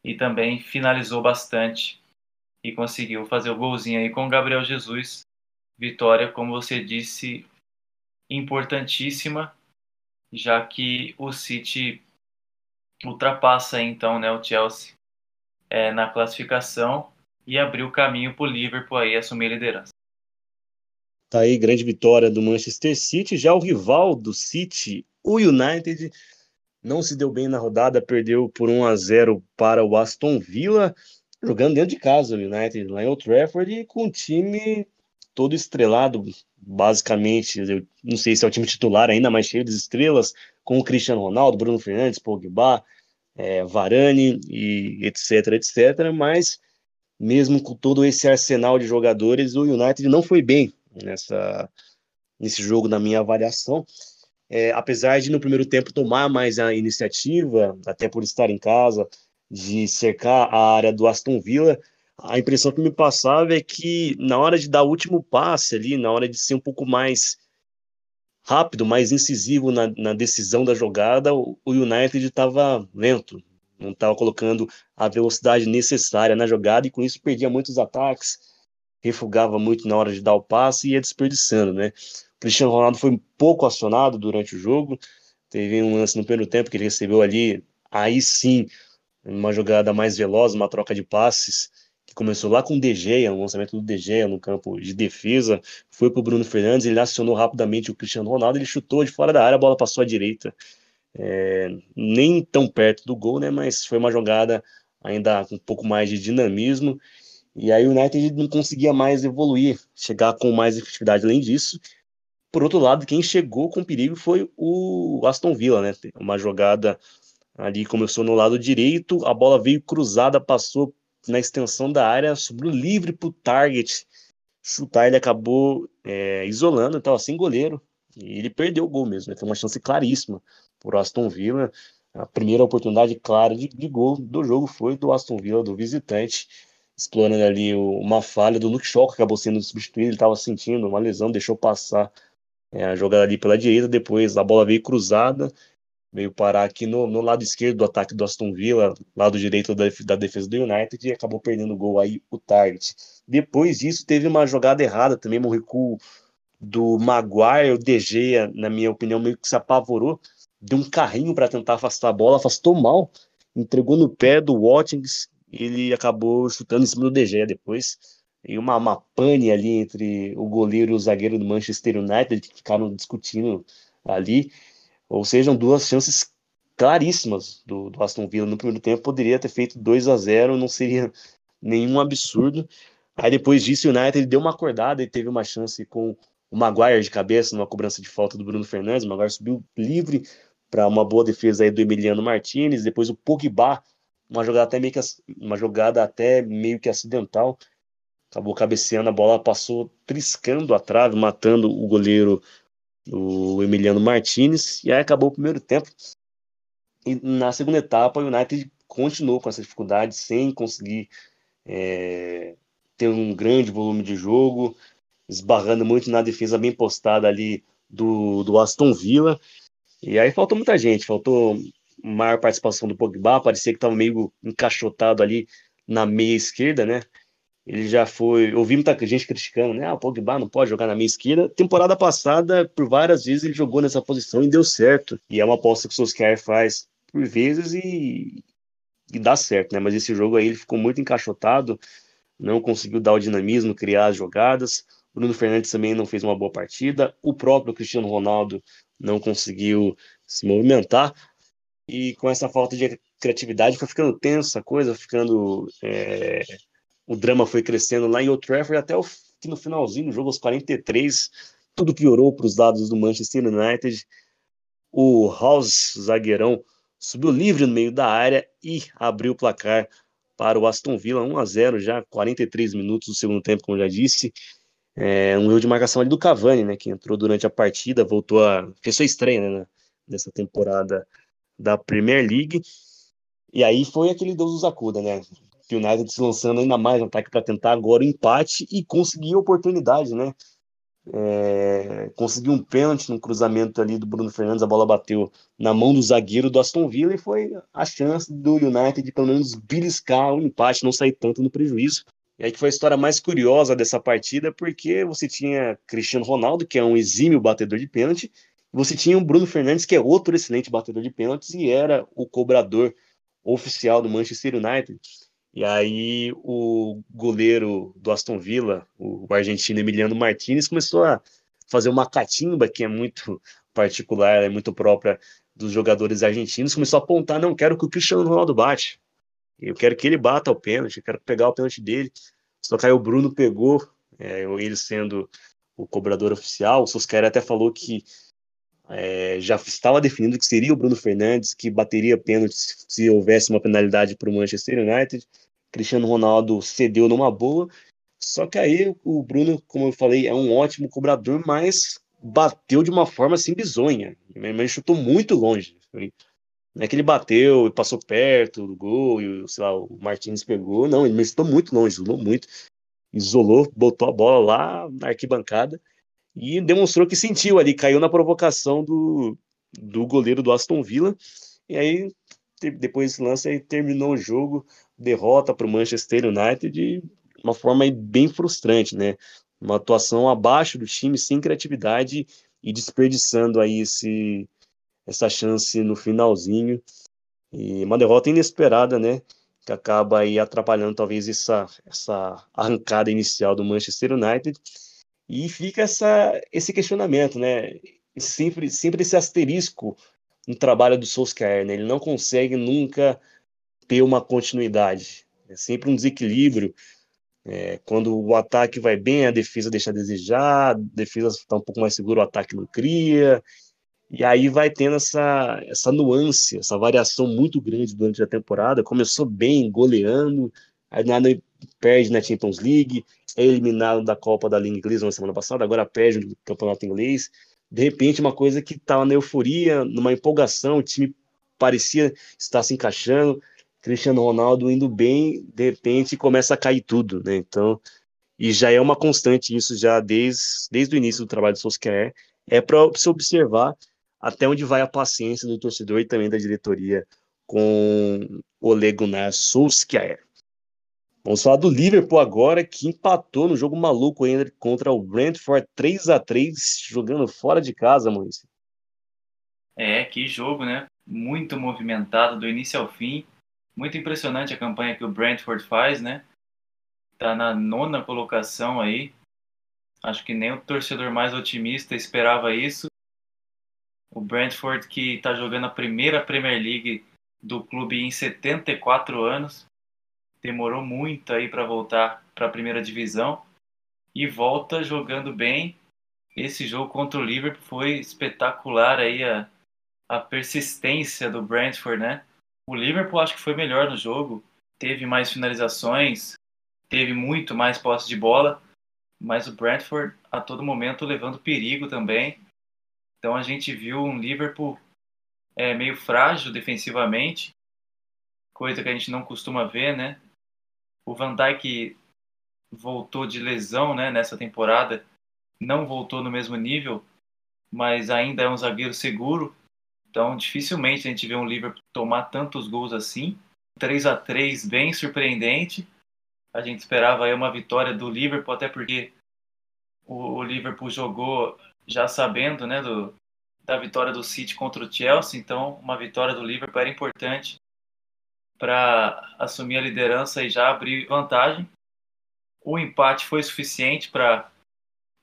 e também finalizou bastante e conseguiu fazer o golzinho aí com o Gabriel Jesus. Vitória, como você disse, importantíssima, já que o City ultrapassa então né, o Chelsea é, na classificação e abriu caminho para o Liverpool aí assumir a liderança. Tá aí, grande vitória do Manchester City. Já o rival do City, o United, não se deu bem na rodada, perdeu por 1 a 0 para o Aston Villa, jogando dentro de casa o United, lá em Old Trafford, e com o time todo estrelado, basicamente, eu não sei se é o time titular ainda, mas cheio de estrelas, com o Cristiano Ronaldo, Bruno Fernandes, Pogba, é, Varane e etc, etc, mas mesmo com todo esse arsenal de jogadores, o United não foi bem nessa, nesse jogo, na minha avaliação é, apesar de no primeiro tempo tomar mais a iniciativa, até por estar em casa, de cercar a área do Aston Villa, a impressão que me passava é que na hora de dar o último passe ali, na hora de ser um pouco mais rápido, mais incisivo na, na decisão da jogada, o, o United estava lento, não estava colocando a velocidade necessária na jogada e com isso perdia muitos ataques, refugava muito na hora de dar o passe e ia desperdiçando, né? Cristiano Ronaldo foi pouco acionado durante o jogo. Teve um lance no primeiro tempo que ele recebeu ali, aí sim, uma jogada mais veloz, uma troca de passes, que começou lá com o De um lançamento do De no campo de defesa, foi para o Bruno Fernandes, ele acionou rapidamente o Cristiano Ronaldo, ele chutou de fora da área, a bola passou à direita. É, nem tão perto do gol, né, mas foi uma jogada ainda com um pouco mais de dinamismo, e aí o United não conseguia mais evoluir, chegar com mais efetividade além disso, por outro lado, quem chegou com perigo foi o Aston Villa, né? Uma jogada ali começou no lado direito, a bola veio cruzada, passou na extensão da área, sobrou livre para o target chutar, ele acabou é, isolando, então assim, goleiro, e ele perdeu o gol mesmo, né? foi uma chance claríssima por Aston Villa, a primeira oportunidade clara de, de gol do jogo foi do Aston Villa, do visitante, explorando ali uma falha do Luke Shaw, que acabou sendo substituído, ele estava sentindo uma lesão, deixou passar é, a jogada ali pela direita, depois a bola veio cruzada, veio parar aqui no, no lado esquerdo do ataque do Aston Villa, lado direito da, da defesa do United, e acabou perdendo o gol aí, o target. Depois disso, teve uma jogada errada também, um recuo do Maguire, o DG, na minha opinião, meio que se apavorou, deu um carrinho para tentar afastar a bola, afastou mal, entregou no pé do Watkins, ele acabou chutando em cima do DG depois e uma, uma pane ali entre o goleiro e o zagueiro do Manchester United, que ficaram discutindo ali. Ou sejam duas chances claríssimas do, do Aston Villa no primeiro tempo. Poderia ter feito 2 a 0 não seria nenhum absurdo. Aí depois disso, o United deu uma acordada e teve uma chance com o Maguire de cabeça numa cobrança de falta do Bruno Fernandes. O Maguire subiu livre para uma boa defesa aí do Emiliano Martinez. Depois o Pogba, uma jogada até meio que uma jogada até meio que acidental, acabou cabeceando, a bola passou triscando a trave, matando o goleiro, o Emiliano Martinez, e aí acabou o primeiro tempo. E na segunda etapa, o United continuou com essa dificuldade, sem conseguir é, tem um grande volume de jogo, esbarrando muito na defesa bem postada ali do, do Aston Villa. E aí faltou muita gente, faltou maior participação do Pogba, parecia que estava meio encaixotado ali na meia esquerda, né? Ele já foi. Ouvi muita gente criticando, né? Ah, o Pogba não pode jogar na meia esquerda. Temporada passada, por várias vezes, ele jogou nessa posição e deu certo. E é uma aposta que o Solskjaer faz por vezes e, e dá certo, né? Mas esse jogo aí ele ficou muito encaixotado, não conseguiu dar o dinamismo, criar as jogadas. Bruno Fernandes também não fez uma boa partida. O próprio Cristiano Ronaldo não conseguiu se movimentar. E com essa falta de criatividade foi ficando tensa a coisa, ficando. É... O drama foi crescendo lá em Old Trafford até o que no finalzinho do jogo, aos 43, tudo piorou para os lados do Manchester United. O House, zagueirão, subiu livre no meio da área e abriu o placar para o Aston Villa, 1 a 0 já, 43 minutos do segundo tempo, como já disse. É, um erro de marcação ali do Cavani, né, que entrou durante a partida, voltou a. fez sua estreia né, nessa temporada da Premier League. E aí foi aquele Deus dos acuda, né? O United se lançando ainda mais no ataque para tentar agora o empate e conseguir a oportunidade, né? É, conseguiu um pênalti no cruzamento ali do Bruno Fernandes, a bola bateu na mão do zagueiro do Aston Villa e foi a chance do United de pelo menos beliscar o empate, não sair tanto no prejuízo. E aí que foi a história mais curiosa dessa partida, porque você tinha Cristiano Ronaldo, que é um exímio batedor de pênalti, você tinha o Bruno Fernandes, que é outro excelente batedor de pênaltis e era o cobrador oficial do Manchester United. E aí o goleiro do Aston Villa, o argentino Emiliano Martinez, começou a fazer uma catimba que é muito particular, é muito própria dos jogadores argentinos, começou a apontar, não quero que o Cristiano Ronaldo bate. Eu quero que ele bata o pênalti, eu quero pegar o pênalti dele. Só que aí o Bruno pegou, é, ele sendo o cobrador oficial, o Solskjaer até falou que é, já estava definido que seria o Bruno Fernandes que bateria pênalti se houvesse uma penalidade para o Manchester United. Cristiano Ronaldo cedeu numa boa. Só que aí o Bruno, como eu falei, é um ótimo cobrador, mas bateu de uma forma assim bizonha. Mas chutou muito longe. Não é que ele bateu e passou perto do gol e sei lá, o Martins pegou. Não, ele chutou muito longe, isolou muito. Isolou, botou a bola lá na arquibancada e demonstrou que sentiu ali, caiu na provocação do, do goleiro do Aston Villa, e aí depois desse lance aí terminou o jogo, derrota para o Manchester United de uma forma bem frustrante, né? Uma atuação abaixo do time, sem criatividade e desperdiçando aí esse, essa chance no finalzinho. E uma derrota inesperada, né? Que acaba aí atrapalhando talvez essa, essa arrancada inicial do Manchester United. E fica essa, esse questionamento, né? Sempre, sempre esse asterisco no trabalho do Solskjaer, né? Ele não consegue nunca ter uma continuidade. É sempre um desequilíbrio. É, quando o ataque vai bem, a defesa deixa a desejar, a defesa está um pouco mais segura, o ataque não cria. E aí vai tendo essa, essa nuance, essa variação muito grande durante a temporada. Começou bem, goleando, aí nada perde na Champions League, é eliminado da Copa da Liga Inglesa na semana passada, agora perde no Campeonato Inglês. De repente, uma coisa que estava na euforia, numa empolgação, o time parecia estar se encaixando, Cristiano Ronaldo indo bem, de repente começa a cair tudo, né? Então, e já é uma constante isso já desde, desde o início do trabalho do Solskjaer, é para se observar até onde vai a paciência do torcedor e também da diretoria com o Ole Gunnar Solskjaer. Vamos falar do Liverpool agora, que empatou no jogo maluco ainda contra o Brentford 3 a 3 jogando fora de casa, Maurício. É, que jogo, né? Muito movimentado do início ao fim. Muito impressionante a campanha que o Brentford faz, né? Tá na nona colocação aí. Acho que nem o torcedor mais otimista esperava isso. O Brentford que está jogando a primeira Premier League do clube em 74 anos demorou muito aí para voltar para a primeira divisão e volta jogando bem. Esse jogo contra o Liverpool foi espetacular aí a, a persistência do Brentford, né? O Liverpool acho que foi melhor no jogo, teve mais finalizações, teve muito mais posse de bola, mas o Brentford a todo momento levando perigo também. Então a gente viu um Liverpool é, meio frágil defensivamente, coisa que a gente não costuma ver, né? O Van Dijk voltou de lesão, né, nessa temporada, não voltou no mesmo nível, mas ainda é um zagueiro seguro. Então, dificilmente a gente vê um Liverpool tomar tantos gols assim. 3 a 3 bem surpreendente. A gente esperava aí uma vitória do Liverpool, até porque o Liverpool jogou já sabendo, né, do, da vitória do City contra o Chelsea, então uma vitória do Liverpool era importante para assumir a liderança e já abrir vantagem. O empate foi suficiente para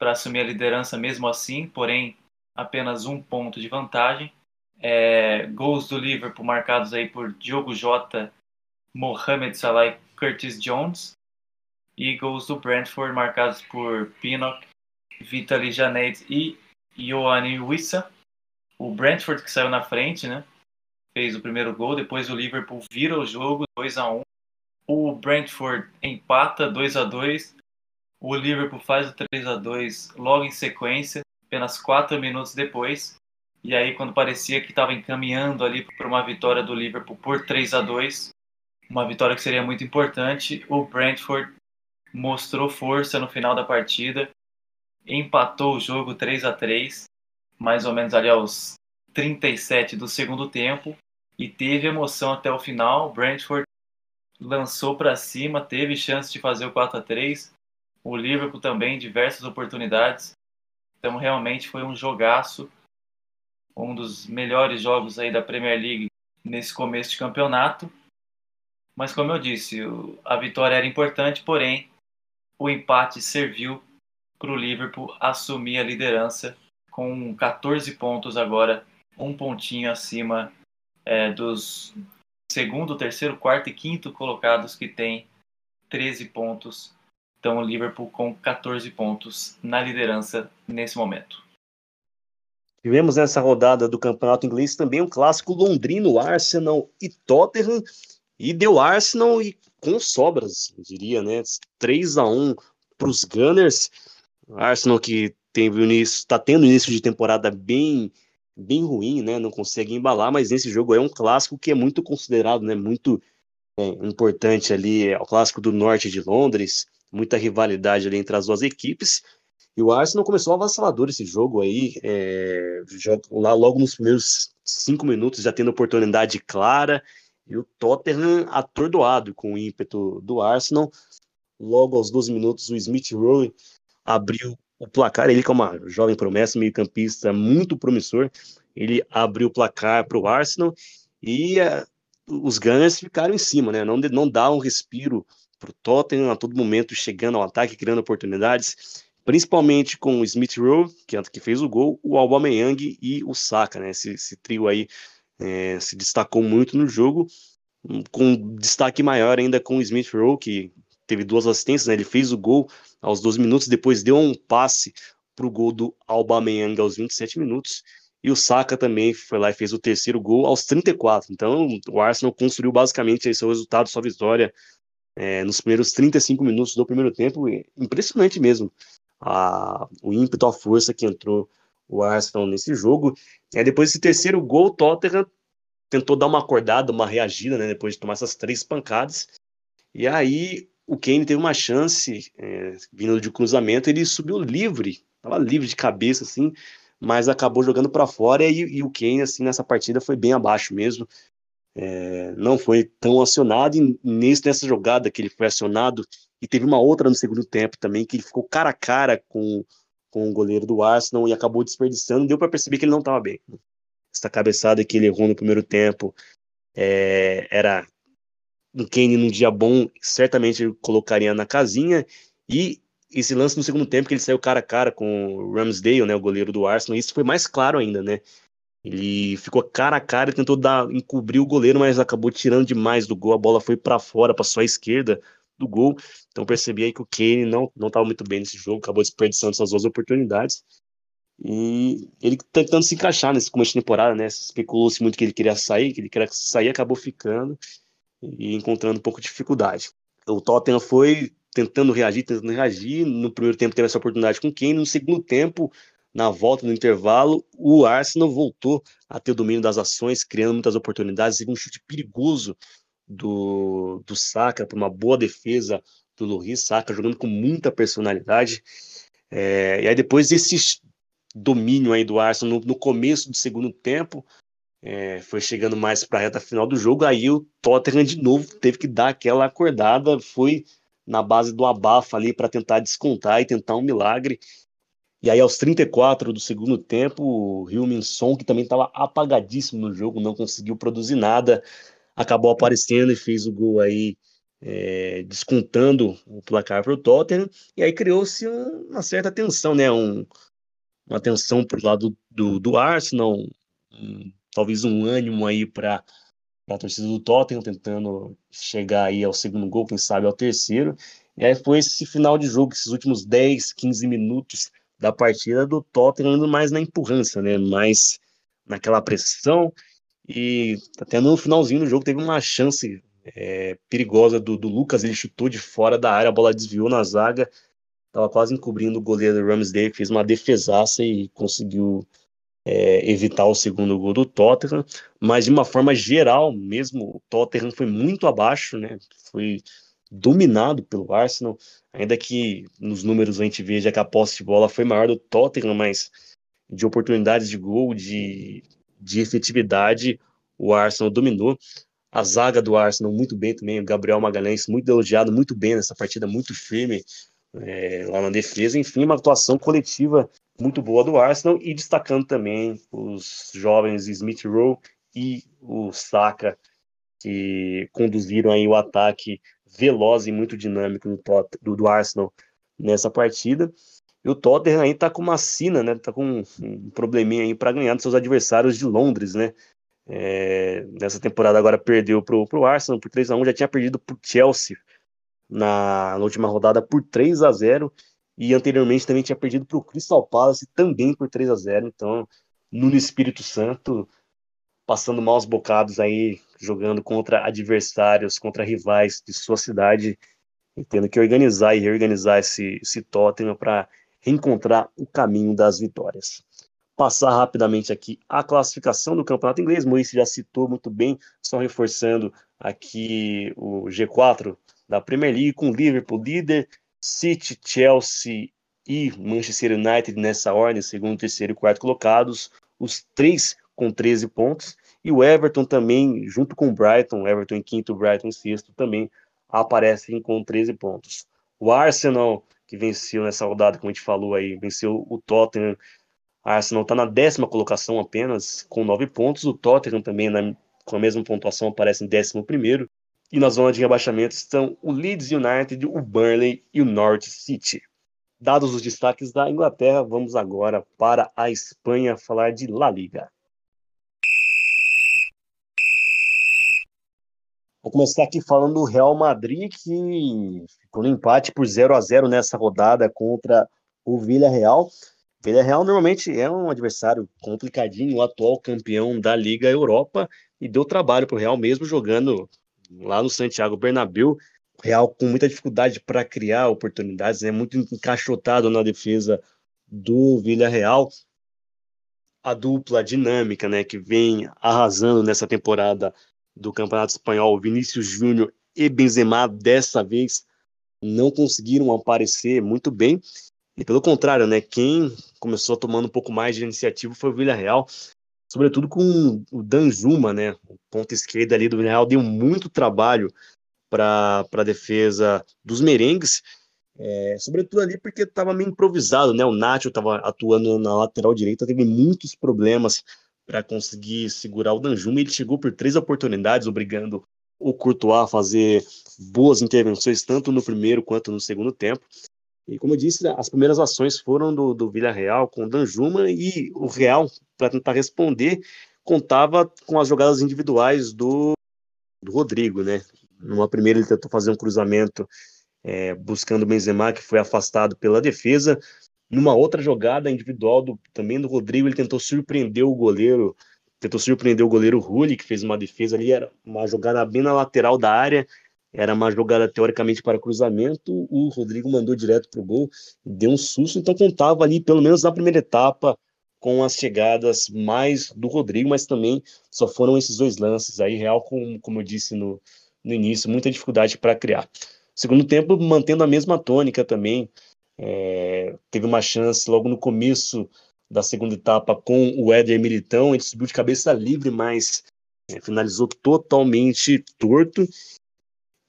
assumir a liderança mesmo assim, porém apenas um ponto de vantagem. É, gols do Liverpool marcados aí por Diogo Jota, Mohamed Salah e Curtis Jones. E gols do Brentford marcados por Pinnock, Vitaly Janet e Ioane Wissa. O Brentford que saiu na frente, né? Fez o primeiro gol, depois o Liverpool vira o jogo 2 a 1. O Brentford empata 2 a 2. O Liverpool faz o 3 a 2 logo em sequência, apenas 4 minutos depois. E aí quando parecia que estava encaminhando ali para uma vitória do Liverpool por 3 a 2, uma vitória que seria muito importante, o Brentford mostrou força no final da partida empatou o jogo 3 a 3 mais ou menos ali aos 37 do segundo tempo, e teve emoção até o final. Brentford lançou para cima, teve chance de fazer o 4 a 3 O Liverpool também, diversas oportunidades. Então, realmente foi um jogaço, um dos melhores jogos aí da Premier League nesse começo de campeonato. Mas, como eu disse, a vitória era importante, porém, o empate serviu para o Liverpool assumir a liderança com 14 pontos agora, um pontinho acima é, dos segundo, terceiro, quarto e quinto colocados que tem 13 pontos. Então o Liverpool com 14 pontos na liderança nesse momento. Tivemos nessa rodada do Campeonato Inglês também um clássico londrino, Arsenal e Tottenham, e deu Arsenal e com sobras, diria, né? 3 a 1 para os Gunners. Arsenal que início, está tendo início de temporada bem bem ruim, né? Não consegue embalar, mas nesse jogo é um clássico que é muito considerado, né? Muito é, importante ali, é o clássico do norte de Londres, muita rivalidade ali entre as duas equipes. E o Arsenal começou avassalador esse jogo aí, é, já, lá logo nos primeiros cinco minutos já tendo oportunidade clara, e o Tottenham atordoado com o ímpeto do Arsenal. Logo aos 12 minutos, o Smith Rowe abriu o placar. Ele, que é uma jovem promessa, meio-campista muito promissor, ele abriu o placar para o Arsenal e uh, os Gunners ficaram em cima, né? Não, não dá um respiro para o Tottenham a todo momento, chegando ao ataque, criando oportunidades, principalmente com o Smith Rowe, que, que fez o gol, o Aubameyang e o Saka, né? Esse, esse trio aí é, se destacou muito no jogo, com destaque maior ainda com o Smith Rowe, que teve duas assistências, né? Ele fez o gol aos 12 minutos, depois deu um passe para o gol do Aubameyang aos 27 minutos, e o Saka também foi lá e fez o terceiro gol aos 34. Então, o Arsenal construiu basicamente seu resultado, sua vitória é, nos primeiros 35 minutos do primeiro tempo. Impressionante mesmo a, o ímpeto, a força que entrou o Arsenal nesse jogo. É, depois desse terceiro gol, o Tottenham tentou dar uma acordada, uma reagida, né, depois de tomar essas três pancadas. E aí o Kane teve uma chance, é, vindo de cruzamento, ele subiu livre, estava livre de cabeça, assim, mas acabou jogando para fora e, e, o Kane, assim, nessa partida foi bem abaixo mesmo. É, não foi tão acionado, e nesse, nessa jogada que ele foi acionado, e teve uma outra no segundo tempo também, que ele ficou cara a cara com, com o goleiro do Arsenal e acabou desperdiçando, deu para perceber que ele não estava bem. Essa cabeçada que ele errou no primeiro tempo é, era um Kane num dia bom, certamente colocaria na casinha. E esse lance no segundo tempo, que ele saiu cara a cara com o Ramsdale, né, o goleiro do Arsenal, isso foi mais claro ainda, né? Ele ficou cara a cara e tentou dar, encobrir o goleiro, mas acabou tirando demais do gol. A bola foi para fora, passou à esquerda do gol. Então percebi aí que o Kane não não estava muito bem nesse jogo, acabou desperdiçando essas duas oportunidades. E ele tentando se encaixar nesse começo de temporada, né? Especulou-se muito que ele queria sair, que ele queria sair, acabou ficando e encontrando um pouco de dificuldade. O Tottenham foi tentando reagir, tentando reagir. No primeiro tempo teve essa oportunidade com quem? No segundo tempo, na volta do intervalo, o Arsenal voltou a ter o domínio das ações, criando muitas oportunidades. Teve um chute perigoso do, do Saka, por uma boa defesa do Luiz Saka, jogando com muita personalidade. É, e aí depois desse domínio aí do Arsenal no, no começo do segundo tempo, é, foi chegando mais para a reta final do jogo, aí o Tottenham de novo teve que dar aquela acordada, foi na base do abafa ali para tentar descontar e tentar um milagre. E aí, aos 34 do segundo tempo, o Hilmin Son, que também estava apagadíssimo no jogo, não conseguiu produzir nada, acabou aparecendo e fez o gol aí, é, descontando o placar para o Tottenham. E aí criou-se uma certa tensão, né? Um, uma tensão para o lado do, do Arsenal, um, talvez um ânimo aí para a torcida do Tottenham, tentando chegar aí ao segundo gol, quem sabe ao terceiro. E aí foi esse final de jogo, esses últimos 10, 15 minutos da partida do Tottenham indo mais na empurrança, né? Mais naquela pressão. E até no finalzinho do jogo teve uma chance é, perigosa do, do, Lucas, ele chutou de fora da área, a bola desviou na zaga, estava quase encobrindo o goleiro Ramsdale, fez uma defesaça e conseguiu é, evitar o segundo gol do Tottenham, mas de uma forma geral mesmo, o Tottenham foi muito abaixo, né? Foi dominado pelo Arsenal, ainda que nos números a gente veja que a posse de bola foi maior do Tottenham, mas de oportunidades de gol, de, de efetividade, o Arsenal dominou. A zaga do Arsenal muito bem também, o Gabriel Magalhães muito elogiado, muito bem nessa partida, muito firme é, lá na defesa. Enfim, uma atuação coletiva muito boa do Arsenal e destacando também os jovens Smith Rowe e o Saka, que conduziram aí o ataque veloz e muito dinâmico do, do, do Arsenal nessa partida. E o Tottenham aí tá com uma sina, né? Tá com um probleminha aí para ganhar dos seus adversários de Londres, né? É, nessa temporada agora perdeu pro, pro Arsenal por 3 a 1 já tinha perdido pro Chelsea na, na última rodada por 3 a 0 e anteriormente também tinha perdido pro Crystal Palace também por 3 a 0 então no Espírito Santo passando maus bocados aí, jogando contra adversários, contra rivais de sua cidade, e tendo que organizar e reorganizar esse, esse Tottenham para reencontrar o caminho das vitórias. Passar rapidamente aqui a classificação do campeonato inglês, Moisés já citou muito bem, só reforçando aqui o G4 da Premier League, com Liverpool líder, City, Chelsea e Manchester United nessa ordem, segundo, terceiro e quarto colocados, os três com 13 pontos, e o Everton também, junto com o Brighton, Everton em quinto, Brighton em sexto, também aparecem com 13 pontos. O Arsenal, que venceu nessa rodada, como a gente falou aí, venceu o Tottenham. O Arsenal está na décima colocação apenas, com 9 pontos. O Tottenham também, na, com a mesma pontuação, aparece em décimo primeiro. E na zona de rebaixamento estão o Leeds United, o Burnley e o North City. Dados os destaques da Inglaterra, vamos agora para a Espanha falar de La Liga. Vou começar aqui falando do Real Madrid, que ficou no empate por 0 a 0 nessa rodada contra o Villarreal. Villarreal normalmente é um adversário complicadinho, o atual campeão da Liga Europa, e deu trabalho para o Real mesmo jogando lá no Santiago Bernabéu. Real com muita dificuldade para criar oportunidades, é né? muito encaixotado na defesa do Villarreal. A dupla dinâmica, né, que vem arrasando nessa temporada do Campeonato Espanhol, Vinícius Júnior e Benzema, dessa vez não conseguiram aparecer muito bem. E pelo contrário, né, quem começou tomando um pouco mais de iniciativa foi o Villarreal, sobretudo com o Danjuma, né, o ponto esquerdo ali do Villarreal deu muito trabalho para a defesa dos merengues, é, sobretudo ali porque estava meio improvisado, né, o Nacho estava atuando na lateral direita, teve muitos problemas para conseguir segurar o Danjuma. Ele chegou por três oportunidades, obrigando o Courtois a fazer boas intervenções, tanto no primeiro quanto no segundo tempo. E como eu disse, as primeiras ações foram do, do Villarreal com o Danjuma e o Real, para tentar responder, contava com as jogadas individuais do, do Rodrigo, né? Numa primeira ele tentou fazer um cruzamento é, buscando o Benzema, que foi afastado pela defesa. Numa outra jogada individual do, também do Rodrigo, ele tentou surpreender o goleiro, tentou surpreender o goleiro Rulli, que fez uma defesa ali, era uma jogada bem na lateral da área, era uma jogada teoricamente para cruzamento, o Rodrigo mandou direto para o gol, deu um susto, então contava ali, pelo menos na primeira etapa, com as chegadas mais do Rodrigo, mas também só foram esses dois lances aí, Real, com, como eu disse no, no início, muita dificuldade para criar. Segundo tempo, mantendo a mesma tônica também, é, teve uma chance logo no começo da segunda etapa com o Éder Militão, ele subiu de cabeça livre, mas é, finalizou totalmente torto.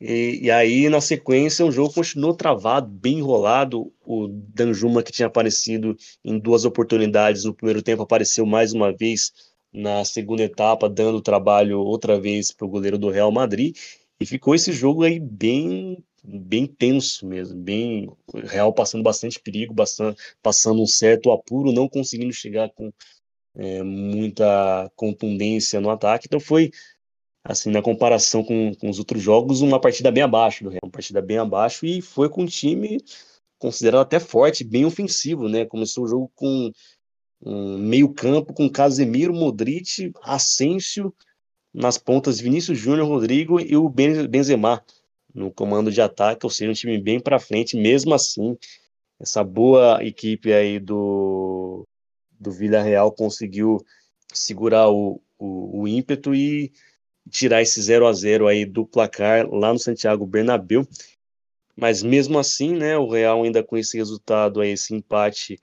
E, e, aí, na sequência, o jogo continuou travado, bem enrolado. O Danjuma, que tinha aparecido em duas oportunidades no primeiro tempo, apareceu mais uma vez na segunda etapa, dando trabalho outra vez para o goleiro do Real Madrid. E ficou esse jogo aí bem bem tenso mesmo, bem Real passando bastante perigo, bastante, passando um certo apuro, não conseguindo chegar com é, muita contundência no ataque. Então foi, assim, na comparação com, com os outros jogos, uma partida bem abaixo do Real, uma partida bem abaixo e foi com um time considerado até forte, bem ofensivo, né? Começou o jogo com um meio campo com Casemiro, Modric, Asensio, nas pontas Vinícius Júnior, Rodrigo e o Benzema no comando de ataque, ou seja, um time bem para frente, mesmo assim, essa boa equipe aí do, do Villarreal conseguiu segurar o, o, o ímpeto e tirar esse 0 a 0 aí do placar lá no Santiago Bernabéu. Mas mesmo assim, né, o Real ainda com esse resultado aí, esse empate,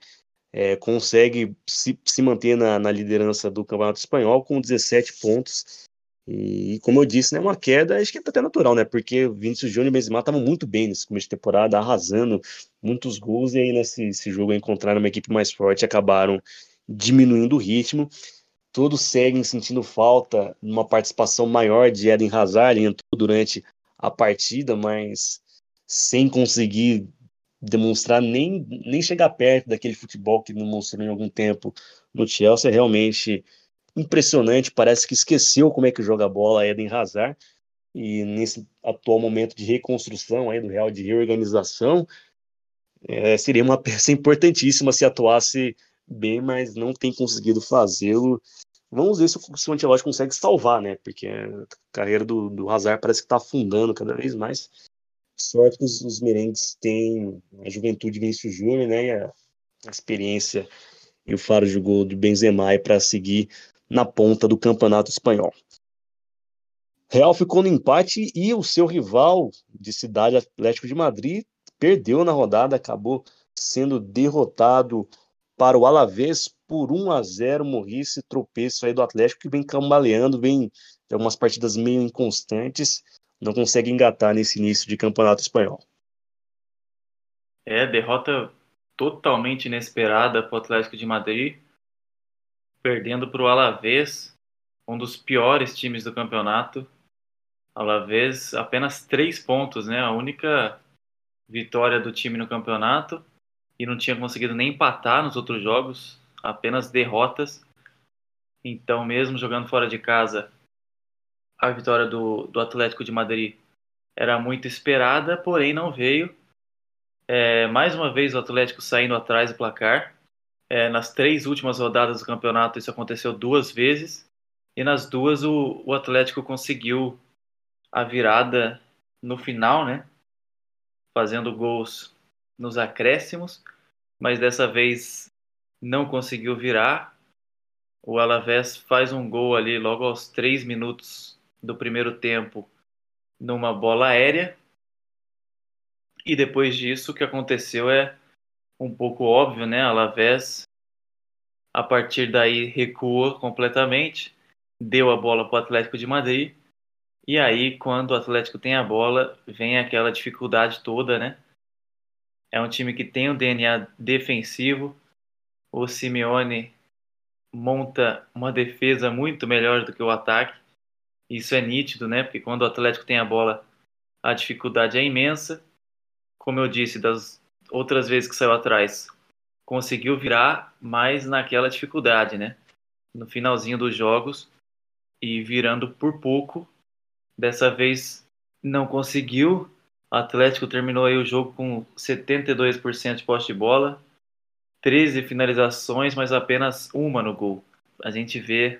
é, consegue se, se manter na, na liderança do Campeonato Espanhol com 17 pontos e, como eu disse, né, uma queda, acho que é até natural, né? Porque Vinícius Júnior e Benzema estavam muito bem nesse começo de temporada, arrasando muitos gols, e aí nesse jogo encontraram uma equipe mais forte acabaram diminuindo o ritmo. Todos seguem sentindo falta de uma participação maior de Eden Hazard, ele entrou durante a partida, mas sem conseguir demonstrar nem, nem chegar perto daquele futebol que demonstrou em algum tempo no Chelsea, realmente impressionante, parece que esqueceu como é que joga a bola Eden Hazard, e nesse atual momento de reconstrução aí do Real, de reorganização, é, seria uma peça importantíssima se atuasse bem, mas não tem conseguido fazê-lo. Vamos ver se o Ancelotti consegue salvar, né? Porque a carreira do, do Hazard parece que está afundando cada vez mais. Sorte que os, os merengues têm a juventude de Vinícius Júnior, né? E a, a experiência e o faro de gol de Benzema para seguir na ponta do campeonato espanhol. Real ficou no empate e o seu rival de cidade Atlético de Madrid perdeu na rodada, acabou sendo derrotado para o Alavés por 1 a 0 Morrice, tropeço aí do Atlético que vem cambaleando, vem de algumas partidas meio inconstantes, não consegue engatar nesse início de campeonato espanhol. É, derrota totalmente inesperada para o Atlético de Madrid perdendo para o Alavés, um dos piores times do campeonato. Alavés apenas três pontos, né? A única vitória do time no campeonato e não tinha conseguido nem empatar nos outros jogos, apenas derrotas. Então, mesmo jogando fora de casa, a vitória do, do Atlético de Madrid era muito esperada, porém não veio. É, mais uma vez o Atlético saindo atrás do placar. É, nas três últimas rodadas do campeonato isso aconteceu duas vezes e nas duas o, o Atlético conseguiu a virada no final, né? Fazendo gols nos acréscimos, mas dessa vez não conseguiu virar. O Alavés faz um gol ali logo aos três minutos do primeiro tempo numa bola aérea. E depois disso, o que aconteceu é um pouco óbvio, né? Alavés, a partir daí, recuou completamente, deu a bola para o Atlético de Madrid. E aí, quando o Atlético tem a bola, vem aquela dificuldade toda, né? É um time que tem um DNA defensivo. O Simeone monta uma defesa muito melhor do que o ataque. Isso é nítido, né? Porque quando o Atlético tem a bola, a dificuldade é imensa. Como eu disse, das outras vezes que saiu atrás, conseguiu virar mais naquela dificuldade, né? No finalzinho dos jogos e virando por pouco. Dessa vez não conseguiu. O Atlético terminou aí o jogo com 72% de posse de bola, 13 finalizações, mas apenas uma no gol. A gente vê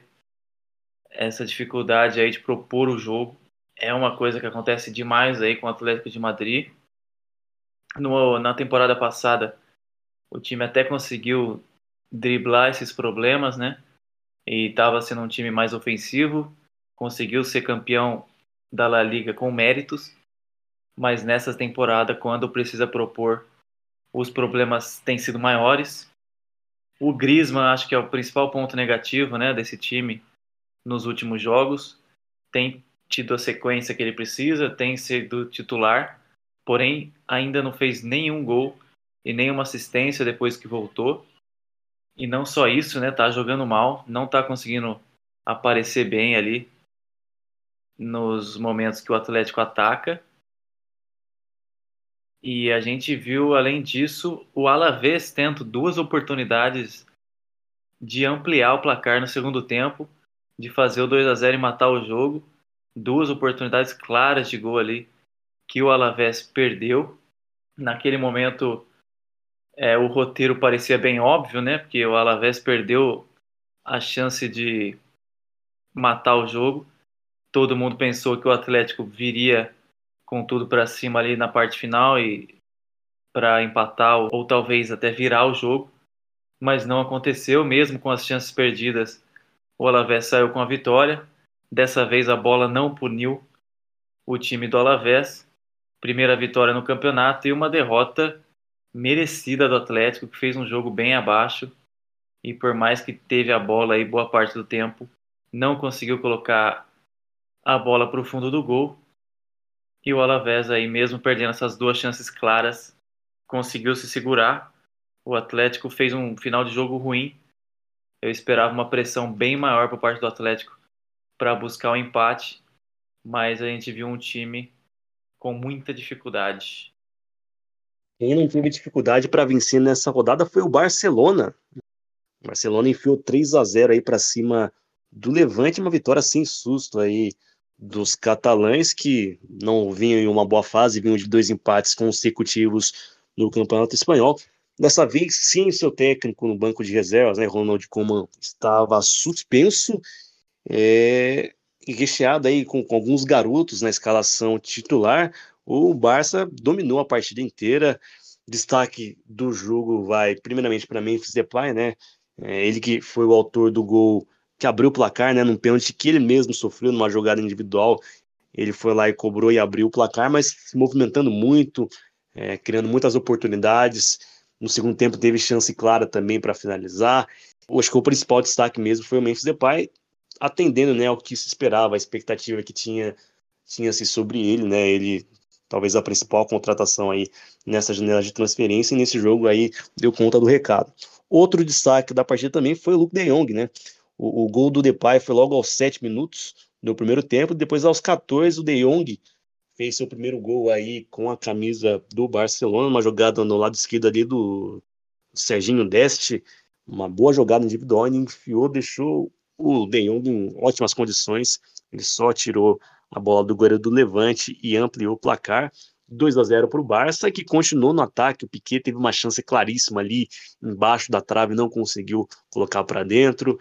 essa dificuldade aí de propor o jogo. É uma coisa que acontece demais aí com o Atlético de Madrid no, na temporada passada, o time até conseguiu driblar esses problemas, né? E estava sendo um time mais ofensivo, conseguiu ser campeão da La Liga com méritos, mas nessa temporada, quando precisa propor, os problemas têm sido maiores. O Griezmann acho que é o principal ponto negativo né, desse time nos últimos jogos. Tem tido a sequência que ele precisa, tem sido titular, porém ainda não fez nenhum gol e nenhuma assistência depois que voltou. E não só isso, né? Tá jogando mal, não tá conseguindo aparecer bem ali nos momentos que o Atlético ataca. E a gente viu, além disso, o Alavés tendo duas oportunidades de ampliar o placar no segundo tempo, de fazer o 2 a 0 e matar o jogo. Duas oportunidades claras de gol ali que o Alavés perdeu. Naquele momento, é, o roteiro parecia bem óbvio, né? Porque o Alavés perdeu a chance de matar o jogo. Todo mundo pensou que o Atlético viria com tudo para cima ali na parte final e para empatar ou talvez até virar o jogo, mas não aconteceu mesmo com as chances perdidas. O Alavés saiu com a vitória. Dessa vez a bola não puniu o time do Alavés. Primeira vitória no campeonato e uma derrota merecida do Atlético, que fez um jogo bem abaixo e por mais que teve a bola aí boa parte do tempo, não conseguiu colocar a bola para o fundo do gol. E o Alavés aí, mesmo perdendo essas duas chances claras, conseguiu se segurar. O Atlético fez um final de jogo ruim. Eu esperava uma pressão bem maior por parte do Atlético para buscar o um empate, mas a gente viu um time com muita dificuldade. Quem não teve dificuldade para vencer nessa rodada foi o Barcelona. O Barcelona enfiou 3 a 0 aí para cima do Levante, uma vitória sem susto aí dos catalães que não vinham em uma boa fase, vinham de dois empates consecutivos no Campeonato Espanhol. Dessa vez, sim, seu técnico no banco de reservas, né, Ronald Koeman, estava suspenso é, e recheado aí com, com alguns garotos na escalação titular o Barça dominou a partida inteira. Destaque do jogo vai primeiramente para Memphis Depay, né? É, ele que foi o autor do gol que abriu o placar, né? Num pênalti que ele mesmo sofreu numa jogada individual. Ele foi lá e cobrou e abriu o placar, mas se movimentando muito, é, criando muitas oportunidades. No segundo tempo teve chance clara também para finalizar. Acho que o principal destaque mesmo foi o Memphis Depay, atendendo né, ao que se esperava, a expectativa que tinha tinha-se sobre ele, né? Ele talvez a principal contratação aí nessa janela de transferência, e nesse jogo aí deu conta do recado. Outro destaque da partida também foi o Luke de Jong, né? O, o gol do Depay foi logo aos 7 minutos no primeiro tempo, depois aos 14 o De Jong fez seu primeiro gol aí com a camisa do Barcelona, uma jogada no lado esquerdo ali do Serginho Deste, uma boa jogada individual, ele enfiou, deixou o De Jong em ótimas condições, ele só tirou a bola do goleiro do Levante e ampliou o placar. 2 a 0 para o Barça, que continuou no ataque. O Piquet teve uma chance claríssima ali embaixo da trave, não conseguiu colocar para dentro.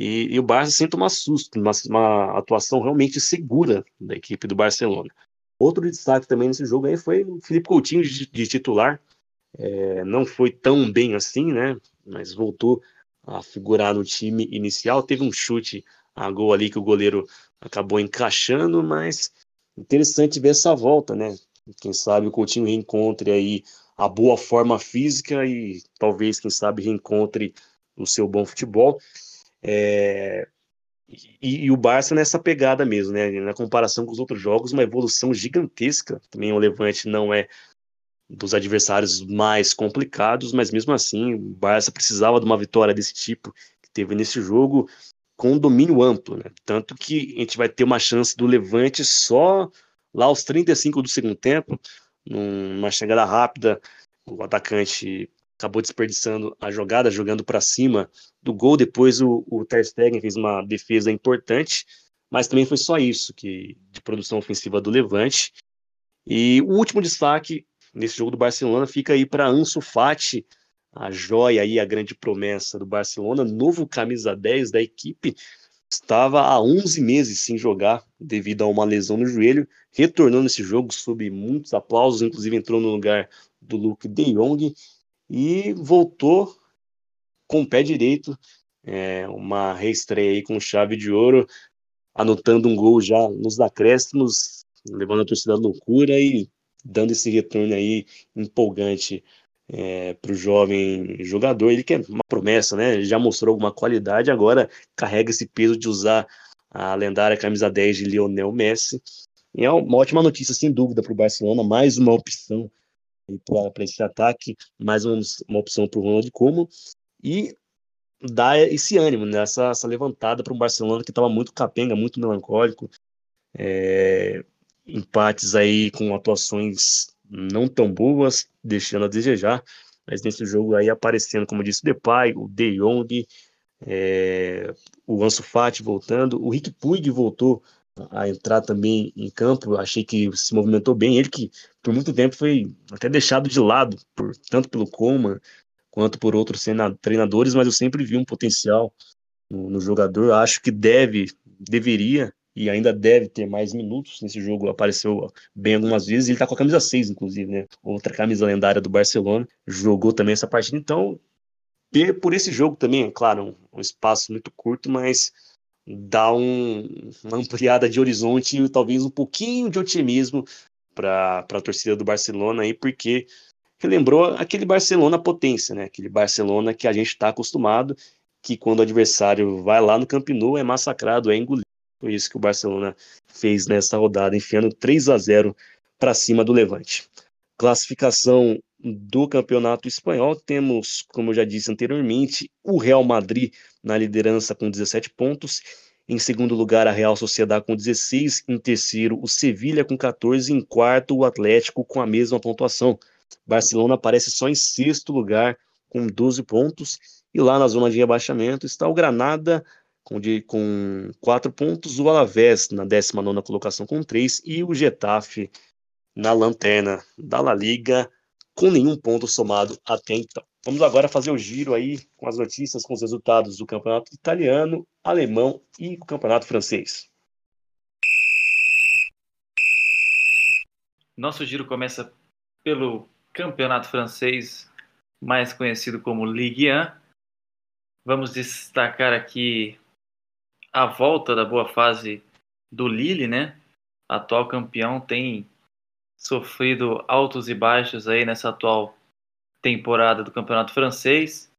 E, e, o Barça sem tomar susto, uma, uma, atuação realmente segura da equipe do Barcelona. Outro destaque também nesse jogo aí foi o Felipe Coutinho de, de titular. É, não foi tão bem assim, né? Mas voltou a figurar no time inicial. Teve um chute a gol ali que o goleiro acabou encaixando, mas interessante ver essa volta, né? Quem sabe o Coutinho reencontre aí a boa forma física e talvez, quem sabe, reencontre o seu bom futebol. É... E, e, o Barça nessa pegada mesmo, né? Na comparação com os outros jogos, uma evolução gigantesca. Também o Levante não é dos adversários mais complicados, mas mesmo assim, o Barça precisava de uma vitória desse tipo que teve nesse jogo com domínio amplo, né? Tanto que a gente vai ter uma chance do Levante só lá aos 35 do segundo tempo, numa chegada rápida, o atacante acabou desperdiçando a jogada, jogando para cima do gol. Depois o, o Ter Stegen fez uma defesa importante, mas também foi só isso que de produção ofensiva do Levante. E o último destaque nesse jogo do Barcelona fica aí para Ansu Fati, a joia aí, a grande promessa do Barcelona, novo camisa 10 da equipe, estava há 11 meses sem jogar devido a uma lesão no joelho, retornando esse jogo sob muitos aplausos, inclusive entrou no lugar do Luke de Jong e voltou com o pé direito, é, uma reestreia aí com chave de ouro. anotando um gol já nos acréscimos, levando a torcida à loucura e dando esse retorno aí empolgante é, para o jovem jogador. Ele que é uma promessa, né? Ele já mostrou alguma qualidade, agora carrega esse peso de usar a lendária camisa 10 de Lionel Messi. E é uma ótima notícia, sem dúvida, para o Barcelona, mais uma opção para esse ataque, mais uma, uma opção para o Ronald Koeman. E dá esse ânimo, né? essa, essa levantada para um Barcelona que estava muito capenga, muito melancólico. É, empates aí com atuações não tão boas, deixando a desejar, mas nesse jogo aí aparecendo, como disse o Depay, o De Jong, é, o Ansu Fati voltando, o Rick Puig voltou a entrar também em campo, achei que se movimentou bem, ele que por muito tempo foi até deixado de lado, por, tanto pelo Coman quanto por outros treinadores, mas eu sempre vi um potencial no, no jogador, acho que deve, deveria e ainda deve ter mais minutos nesse jogo. Apareceu bem algumas vezes. Ele tá com a camisa 6, inclusive, né? Outra camisa lendária do Barcelona. Jogou também essa partida. Então, por esse jogo também, é claro, um, um espaço muito curto, mas dá um, uma ampliada de horizonte e talvez um pouquinho de otimismo para a torcida do Barcelona aí, porque relembrou aquele Barcelona potência, né? Aquele Barcelona que a gente está acostumado, que quando o adversário vai lá no Camp Nou é massacrado, é engolido. Foi isso que o Barcelona fez nessa rodada, enfiando 3 a 0 para cima do Levante. Classificação do Campeonato Espanhol, temos, como eu já disse anteriormente, o Real Madrid na liderança com 17 pontos. Em segundo lugar, a Real Sociedade com 16. Em terceiro, o Sevilha com 14. Em quarto, o Atlético com a mesma pontuação. Barcelona aparece só em sexto lugar com 12 pontos. E lá na zona de rebaixamento está o Granada com, de, com quatro pontos, o Alavés na 19 colocação com três e o Getafe na lanterna da La Liga com nenhum ponto somado até então. Vamos agora fazer o giro aí com as notícias, com os resultados do campeonato italiano, alemão e o campeonato francês. Nosso giro começa pelo campeonato francês, mais conhecido como Ligue 1. Vamos destacar aqui a volta da boa fase do Lille, né? Atual campeão tem sofrido altos e baixos aí nessa atual temporada do Campeonato Francês.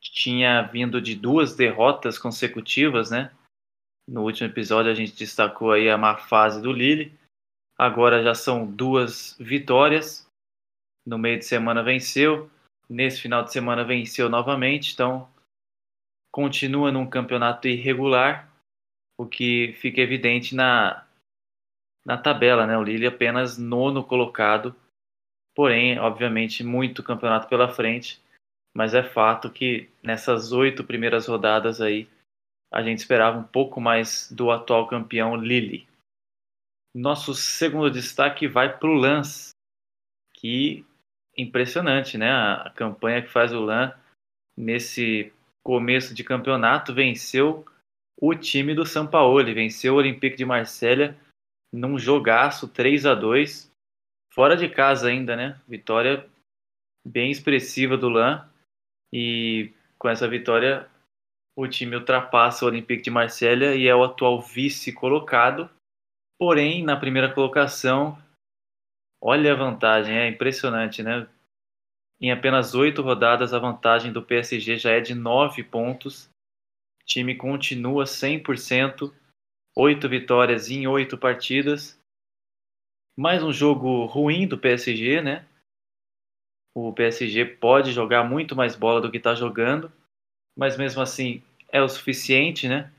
Tinha vindo de duas derrotas consecutivas, né? No último episódio a gente destacou aí a má fase do Lille. Agora já são duas vitórias. No meio de semana venceu. Nesse final de semana venceu novamente. Então continua num campeonato irregular, o que fica evidente na, na tabela, né? O Lille apenas nono colocado, porém, obviamente, muito campeonato pela frente, mas é fato que nessas oito primeiras rodadas aí a gente esperava um pouco mais do atual campeão Lille. Nosso segundo destaque vai para o Lance, que impressionante, né? A campanha que faz o Lan nesse começo de campeonato, venceu o time do São Paulo, venceu o Olympique de Marselha num jogaço 3 a 2 fora de casa ainda, né? Vitória bem expressiva do Lan e com essa vitória o time ultrapassa o Olympique de Marselha e é o atual vice colocado. Porém, na primeira colocação, olha a vantagem, é impressionante, né? Em apenas oito rodadas, a vantagem do PSG já é de nove pontos. O time continua 100%, oito vitórias em oito partidas. Mais um jogo ruim do PSG, né? O PSG pode jogar muito mais bola do que está jogando, mas mesmo assim é o suficiente, né?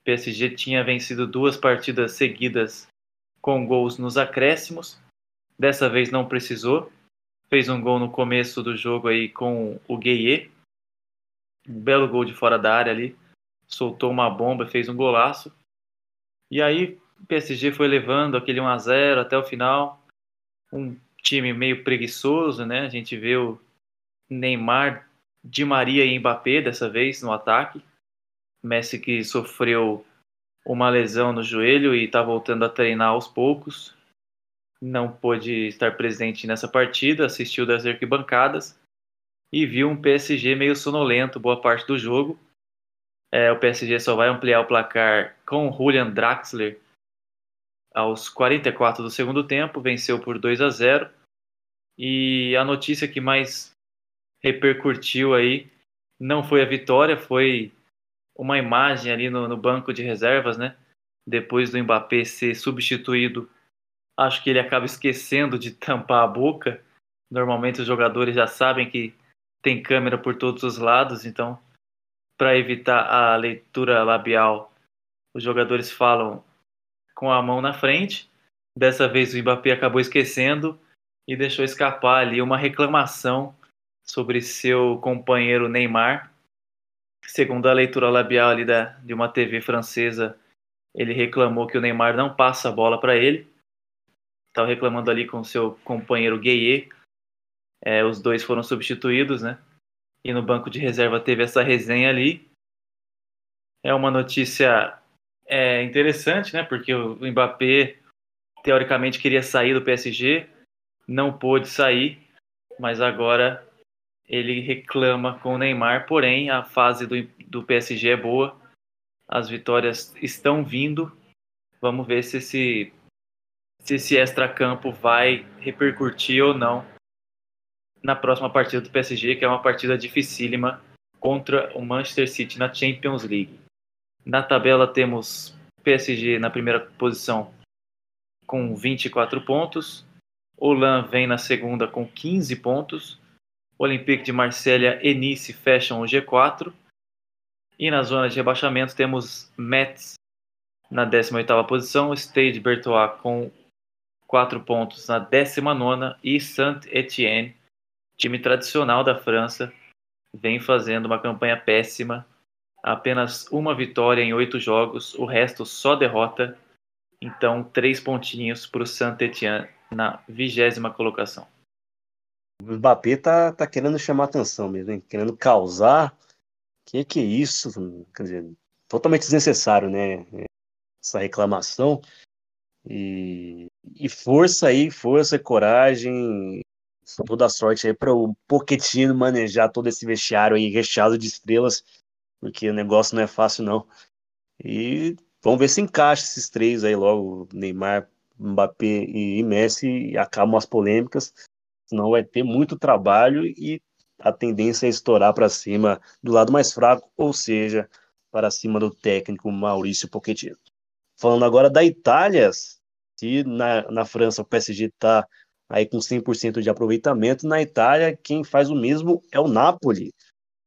O PSG tinha vencido duas partidas seguidas com gols nos acréscimos. Dessa vez não precisou fez um gol no começo do jogo aí com o Gueye. Um belo gol de fora da área ali. Soltou uma bomba, fez um golaço. E aí o PSG foi levando aquele 1 a 0 até o final. Um time meio preguiçoso, né? A gente vê o Neymar, Di Maria e Mbappé dessa vez no ataque. Messi que sofreu uma lesão no joelho e está voltando a treinar aos poucos não pôde estar presente nessa partida, assistiu das arquibancadas e viu um PSG meio sonolento boa parte do jogo. É, o PSG só vai ampliar o placar com Julian Draxler aos 44 do segundo tempo, venceu por 2 a 0. E a notícia que mais repercutiu aí não foi a vitória, foi uma imagem ali no, no banco de reservas, né? Depois do Mbappé ser substituído, acho que ele acaba esquecendo de tampar a boca. Normalmente os jogadores já sabem que tem câmera por todos os lados, então para evitar a leitura labial, os jogadores falam com a mão na frente. Dessa vez o Mbappé acabou esquecendo e deixou escapar ali uma reclamação sobre seu companheiro Neymar. Segundo a leitura labial ali da, de uma TV francesa, ele reclamou que o Neymar não passa a bola para ele. Estava reclamando ali com seu companheiro Gueye. É, os dois foram substituídos, né? E no banco de reserva teve essa resenha ali. É uma notícia é interessante, né? Porque o Mbappé teoricamente queria sair do PSG, não pôde sair, mas agora ele reclama com o Neymar. Porém, a fase do, do PSG é boa, as vitórias estão vindo. Vamos ver se esse, se esse extra-campo vai repercutir ou não na próxima partida do PSG, que é uma partida dificílima contra o Manchester City na Champions League. Na tabela temos PSG na primeira posição com 24 pontos. Olan vem na segunda com 15 pontos. Olympique de Marselha e Nice fecham o G4. E na zona de rebaixamento temos Metz na 18ª posição, Stade Bertois com 4 pontos na 19ª e Saint-Étienne, time tradicional da França, vem fazendo uma campanha péssima apenas uma vitória em oito jogos, o resto só derrota. Então, três pontinhos para o Saint-Etienne na vigésima colocação. O Mbappé tá, tá querendo chamar atenção mesmo, hein? querendo causar. Que que é isso? Quer dizer, totalmente desnecessário, né? Essa reclamação. E, e força aí, força coragem, toda sorte aí para o Pochettino manejar todo esse vestiário aí recheado de estrelas porque o negócio não é fácil, não. E vamos ver se encaixa esses três aí logo, Neymar, Mbappé e Messi, e acabam as polêmicas, senão vai ter muito trabalho e a tendência é estourar para cima do lado mais fraco, ou seja, para cima do técnico Maurício Pochettino. Falando agora da Itália, se na, na França o PSG está aí com 100% de aproveitamento, na Itália quem faz o mesmo é o Napoli.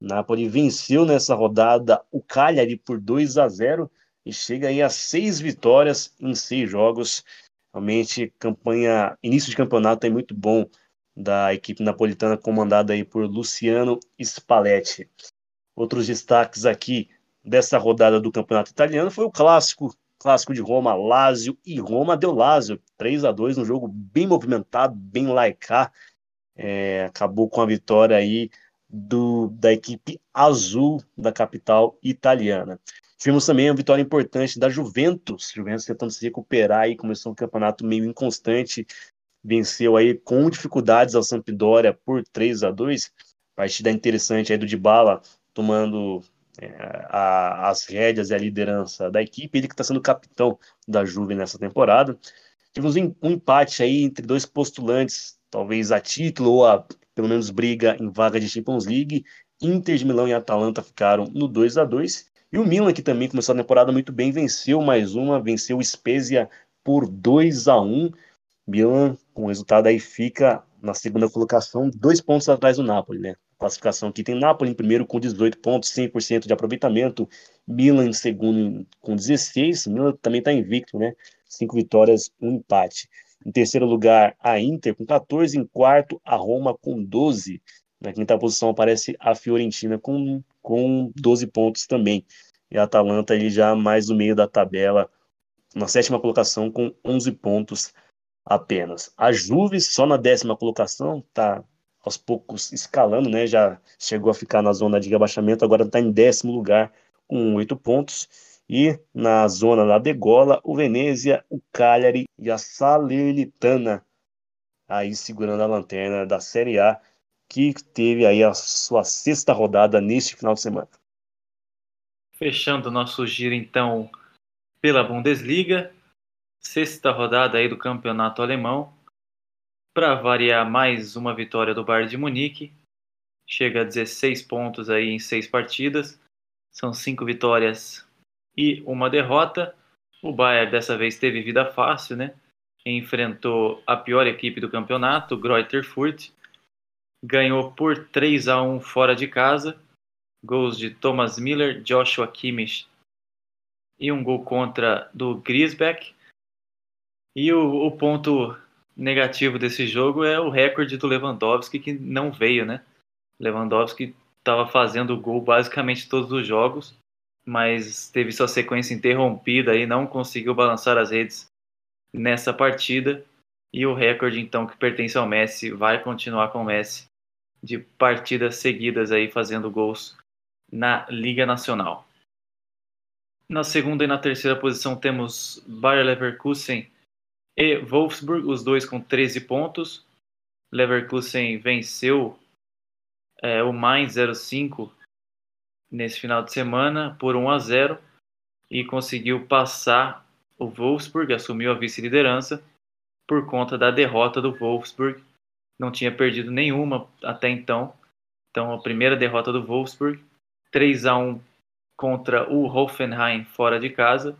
Napoli venceu nessa rodada o Cagliari por 2 a 0 e chega aí a seis vitórias em seis jogos. Realmente, campanha, início de campeonato é muito bom da equipe napolitana comandada aí por Luciano Spalletti. Outros destaques aqui dessa rodada do campeonato italiano foi o clássico, clássico de Roma, Lazio e Roma deu Lazio, 3 a 2 um jogo bem movimentado, bem laicar. É, acabou com a vitória aí do, da equipe azul da capital italiana. Tivemos também uma vitória importante da Juventus, Juventus tentando se recuperar e começou um campeonato meio inconstante, venceu aí com dificuldades ao Sampdoria por 3 a 2 partida interessante aí do Dybala tomando a, as rédeas e a liderança da equipe, ele que está sendo capitão da Juve nessa temporada. Tivemos um, um empate aí entre dois postulantes, talvez a título ou a pelo menos briga em vaga de Champions League. Inter de Milão e Atalanta ficaram no 2 a 2 E o Milan, que também começou a temporada muito bem, venceu mais uma, venceu o Spezia por 2 a 1 Milan, com o resultado aí, fica na segunda colocação, dois pontos atrás do Napoli, né? Classificação aqui tem Napoli em primeiro com 18 pontos, 100% de aproveitamento, Milan em segundo com 16, Milan também está invicto, né? Cinco vitórias, um empate. Em terceiro lugar, a Inter com 14. Em quarto, a Roma com 12. Na quinta posição aparece a Fiorentina com, com 12 pontos também. E a Atalanta ali já mais no meio da tabela, na sétima colocação com 11 pontos apenas. A Juve só na décima colocação, tá aos poucos escalando, né? Já chegou a ficar na zona de rebaixamento, agora está em décimo lugar com 8 pontos. E na zona da degola, o Venezia, o Cagliari e a Salernitana aí segurando a lanterna da Série A, que teve aí a sua sexta rodada neste final de semana. Fechando nosso giro então pela Bundesliga, sexta rodada aí do campeonato alemão. Para variar mais uma vitória do Bayern de Munique, chega a 16 pontos aí em seis partidas. São cinco vitórias e uma derrota. O Bayern dessa vez teve vida fácil, né? Enfrentou a pior equipe do campeonato, Greuther Fürth. Ganhou por 3 a 1 fora de casa. Gols de Thomas Miller, Joshua Kimmich e um gol contra do Griesbeck. E o, o ponto negativo desse jogo é o recorde do Lewandowski que não veio, né? Lewandowski estava fazendo gol basicamente todos os jogos, mas teve sua sequência interrompida e não conseguiu balançar as redes nessa partida. E o recorde então que pertence ao Messi vai continuar com o Messi de partidas seguidas aí fazendo gols na Liga Nacional. Na segunda e na terceira posição temos Bayer Leverkusen e Wolfsburg, os dois com 13 pontos. Leverkusen venceu é, o Mainz 05 nesse final de semana por 1 a 0 e conseguiu passar o Wolfsburg, assumiu a vice-liderança por conta da derrota do Wolfsburg. Não tinha perdido nenhuma até então. Então, a primeira derrota do Wolfsburg, 3 a 1 contra o Hoffenheim fora de casa,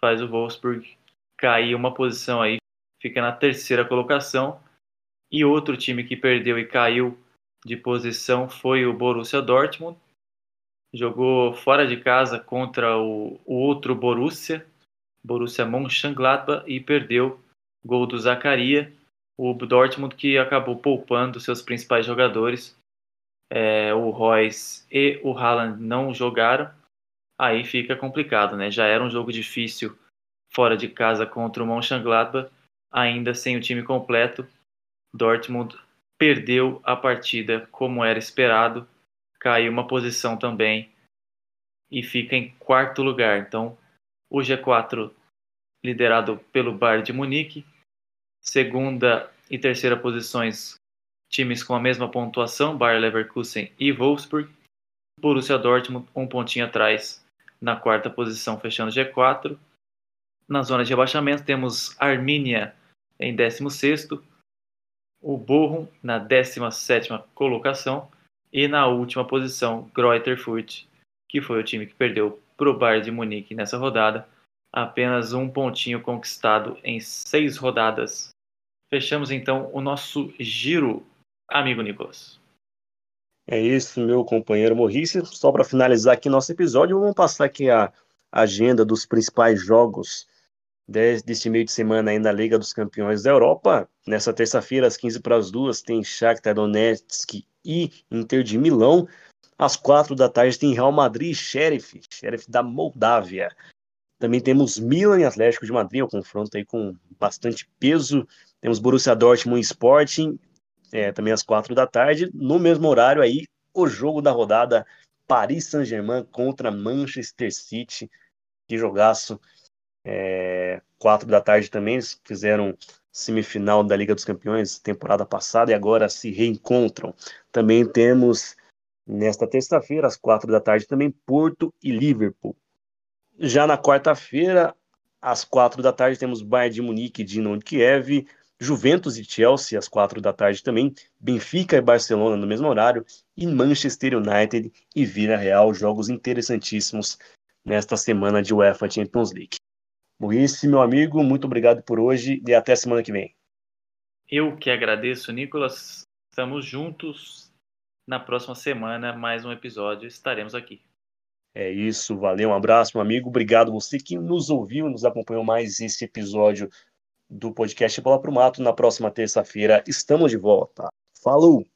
faz o Wolfsburg cair uma posição aí, fica na terceira colocação. E outro time que perdeu e caiu de posição foi o Borussia Dortmund. Jogou fora de casa contra o, o outro Borussia, Borussia Mönchengladbach, e perdeu gol do Zacaria. O Dortmund que acabou poupando seus principais jogadores, é, o Royce e o Haaland não jogaram. Aí fica complicado, né? Já era um jogo difícil fora de casa contra o Mönchengladbach, ainda sem o time completo. Dortmund perdeu a partida como era esperado, caiu uma posição também e fica em quarto lugar. Então, o G4 liderado pelo Bayern de Munique, segunda e terceira posições times com a mesma pontuação, Bayer Leverkusen e Wolfsburg. Borussia Dortmund um pontinho atrás na quarta posição, fechando G4. Na zona de rebaixamento temos Arminia em 16º, o Bochum na 17ª colocação e na última posição Greuther que foi o time que perdeu para o Bayern de Munique nessa rodada, apenas um pontinho conquistado em seis rodadas. Fechamos então o nosso giro, amigo Nicolas. É isso, meu companheiro Morrice. Só para finalizar aqui nosso episódio, vamos passar aqui a agenda dos principais jogos deste meio de semana aí na Liga dos Campeões da Europa. Nessa terça-feira, às 15 para as duas, tem Shakhtar Donetsk e Inter de Milão. Às quatro da tarde tem Real Madrid e Sheriff, Sheriff da Moldávia. Também temos Milan e Atlético de Madrid, o confronto aí com bastante peso. Temos Borussia Dortmund e Sporting, é, também às quatro da tarde. No mesmo horário aí, o jogo da rodada, Paris Saint-Germain contra Manchester City. Que jogaço. É, quatro da tarde também, eles fizeram semifinal da Liga dos Campeões temporada passada e agora se reencontram. Também temos nesta terça-feira, às quatro da tarde, também Porto e Liverpool. Já na quarta-feira, às quatro da tarde, temos Bayern de Munique e Dinamo de Kiev, Juventus e Chelsea às quatro da tarde também, Benfica e Barcelona no mesmo horário, e Manchester United e Vila Real, jogos interessantíssimos nesta semana de UEFA Champions League. Maurício, meu amigo, muito obrigado por hoje e até semana que vem. Eu que agradeço, Nicolas. Estamos juntos. Na próxima semana, mais um episódio. Estaremos aqui. É isso, valeu, um abraço, meu amigo. Obrigado você que nos ouviu, nos acompanhou mais esse episódio do podcast Bola pro Mato. Na próxima terça-feira estamos de volta. Falou!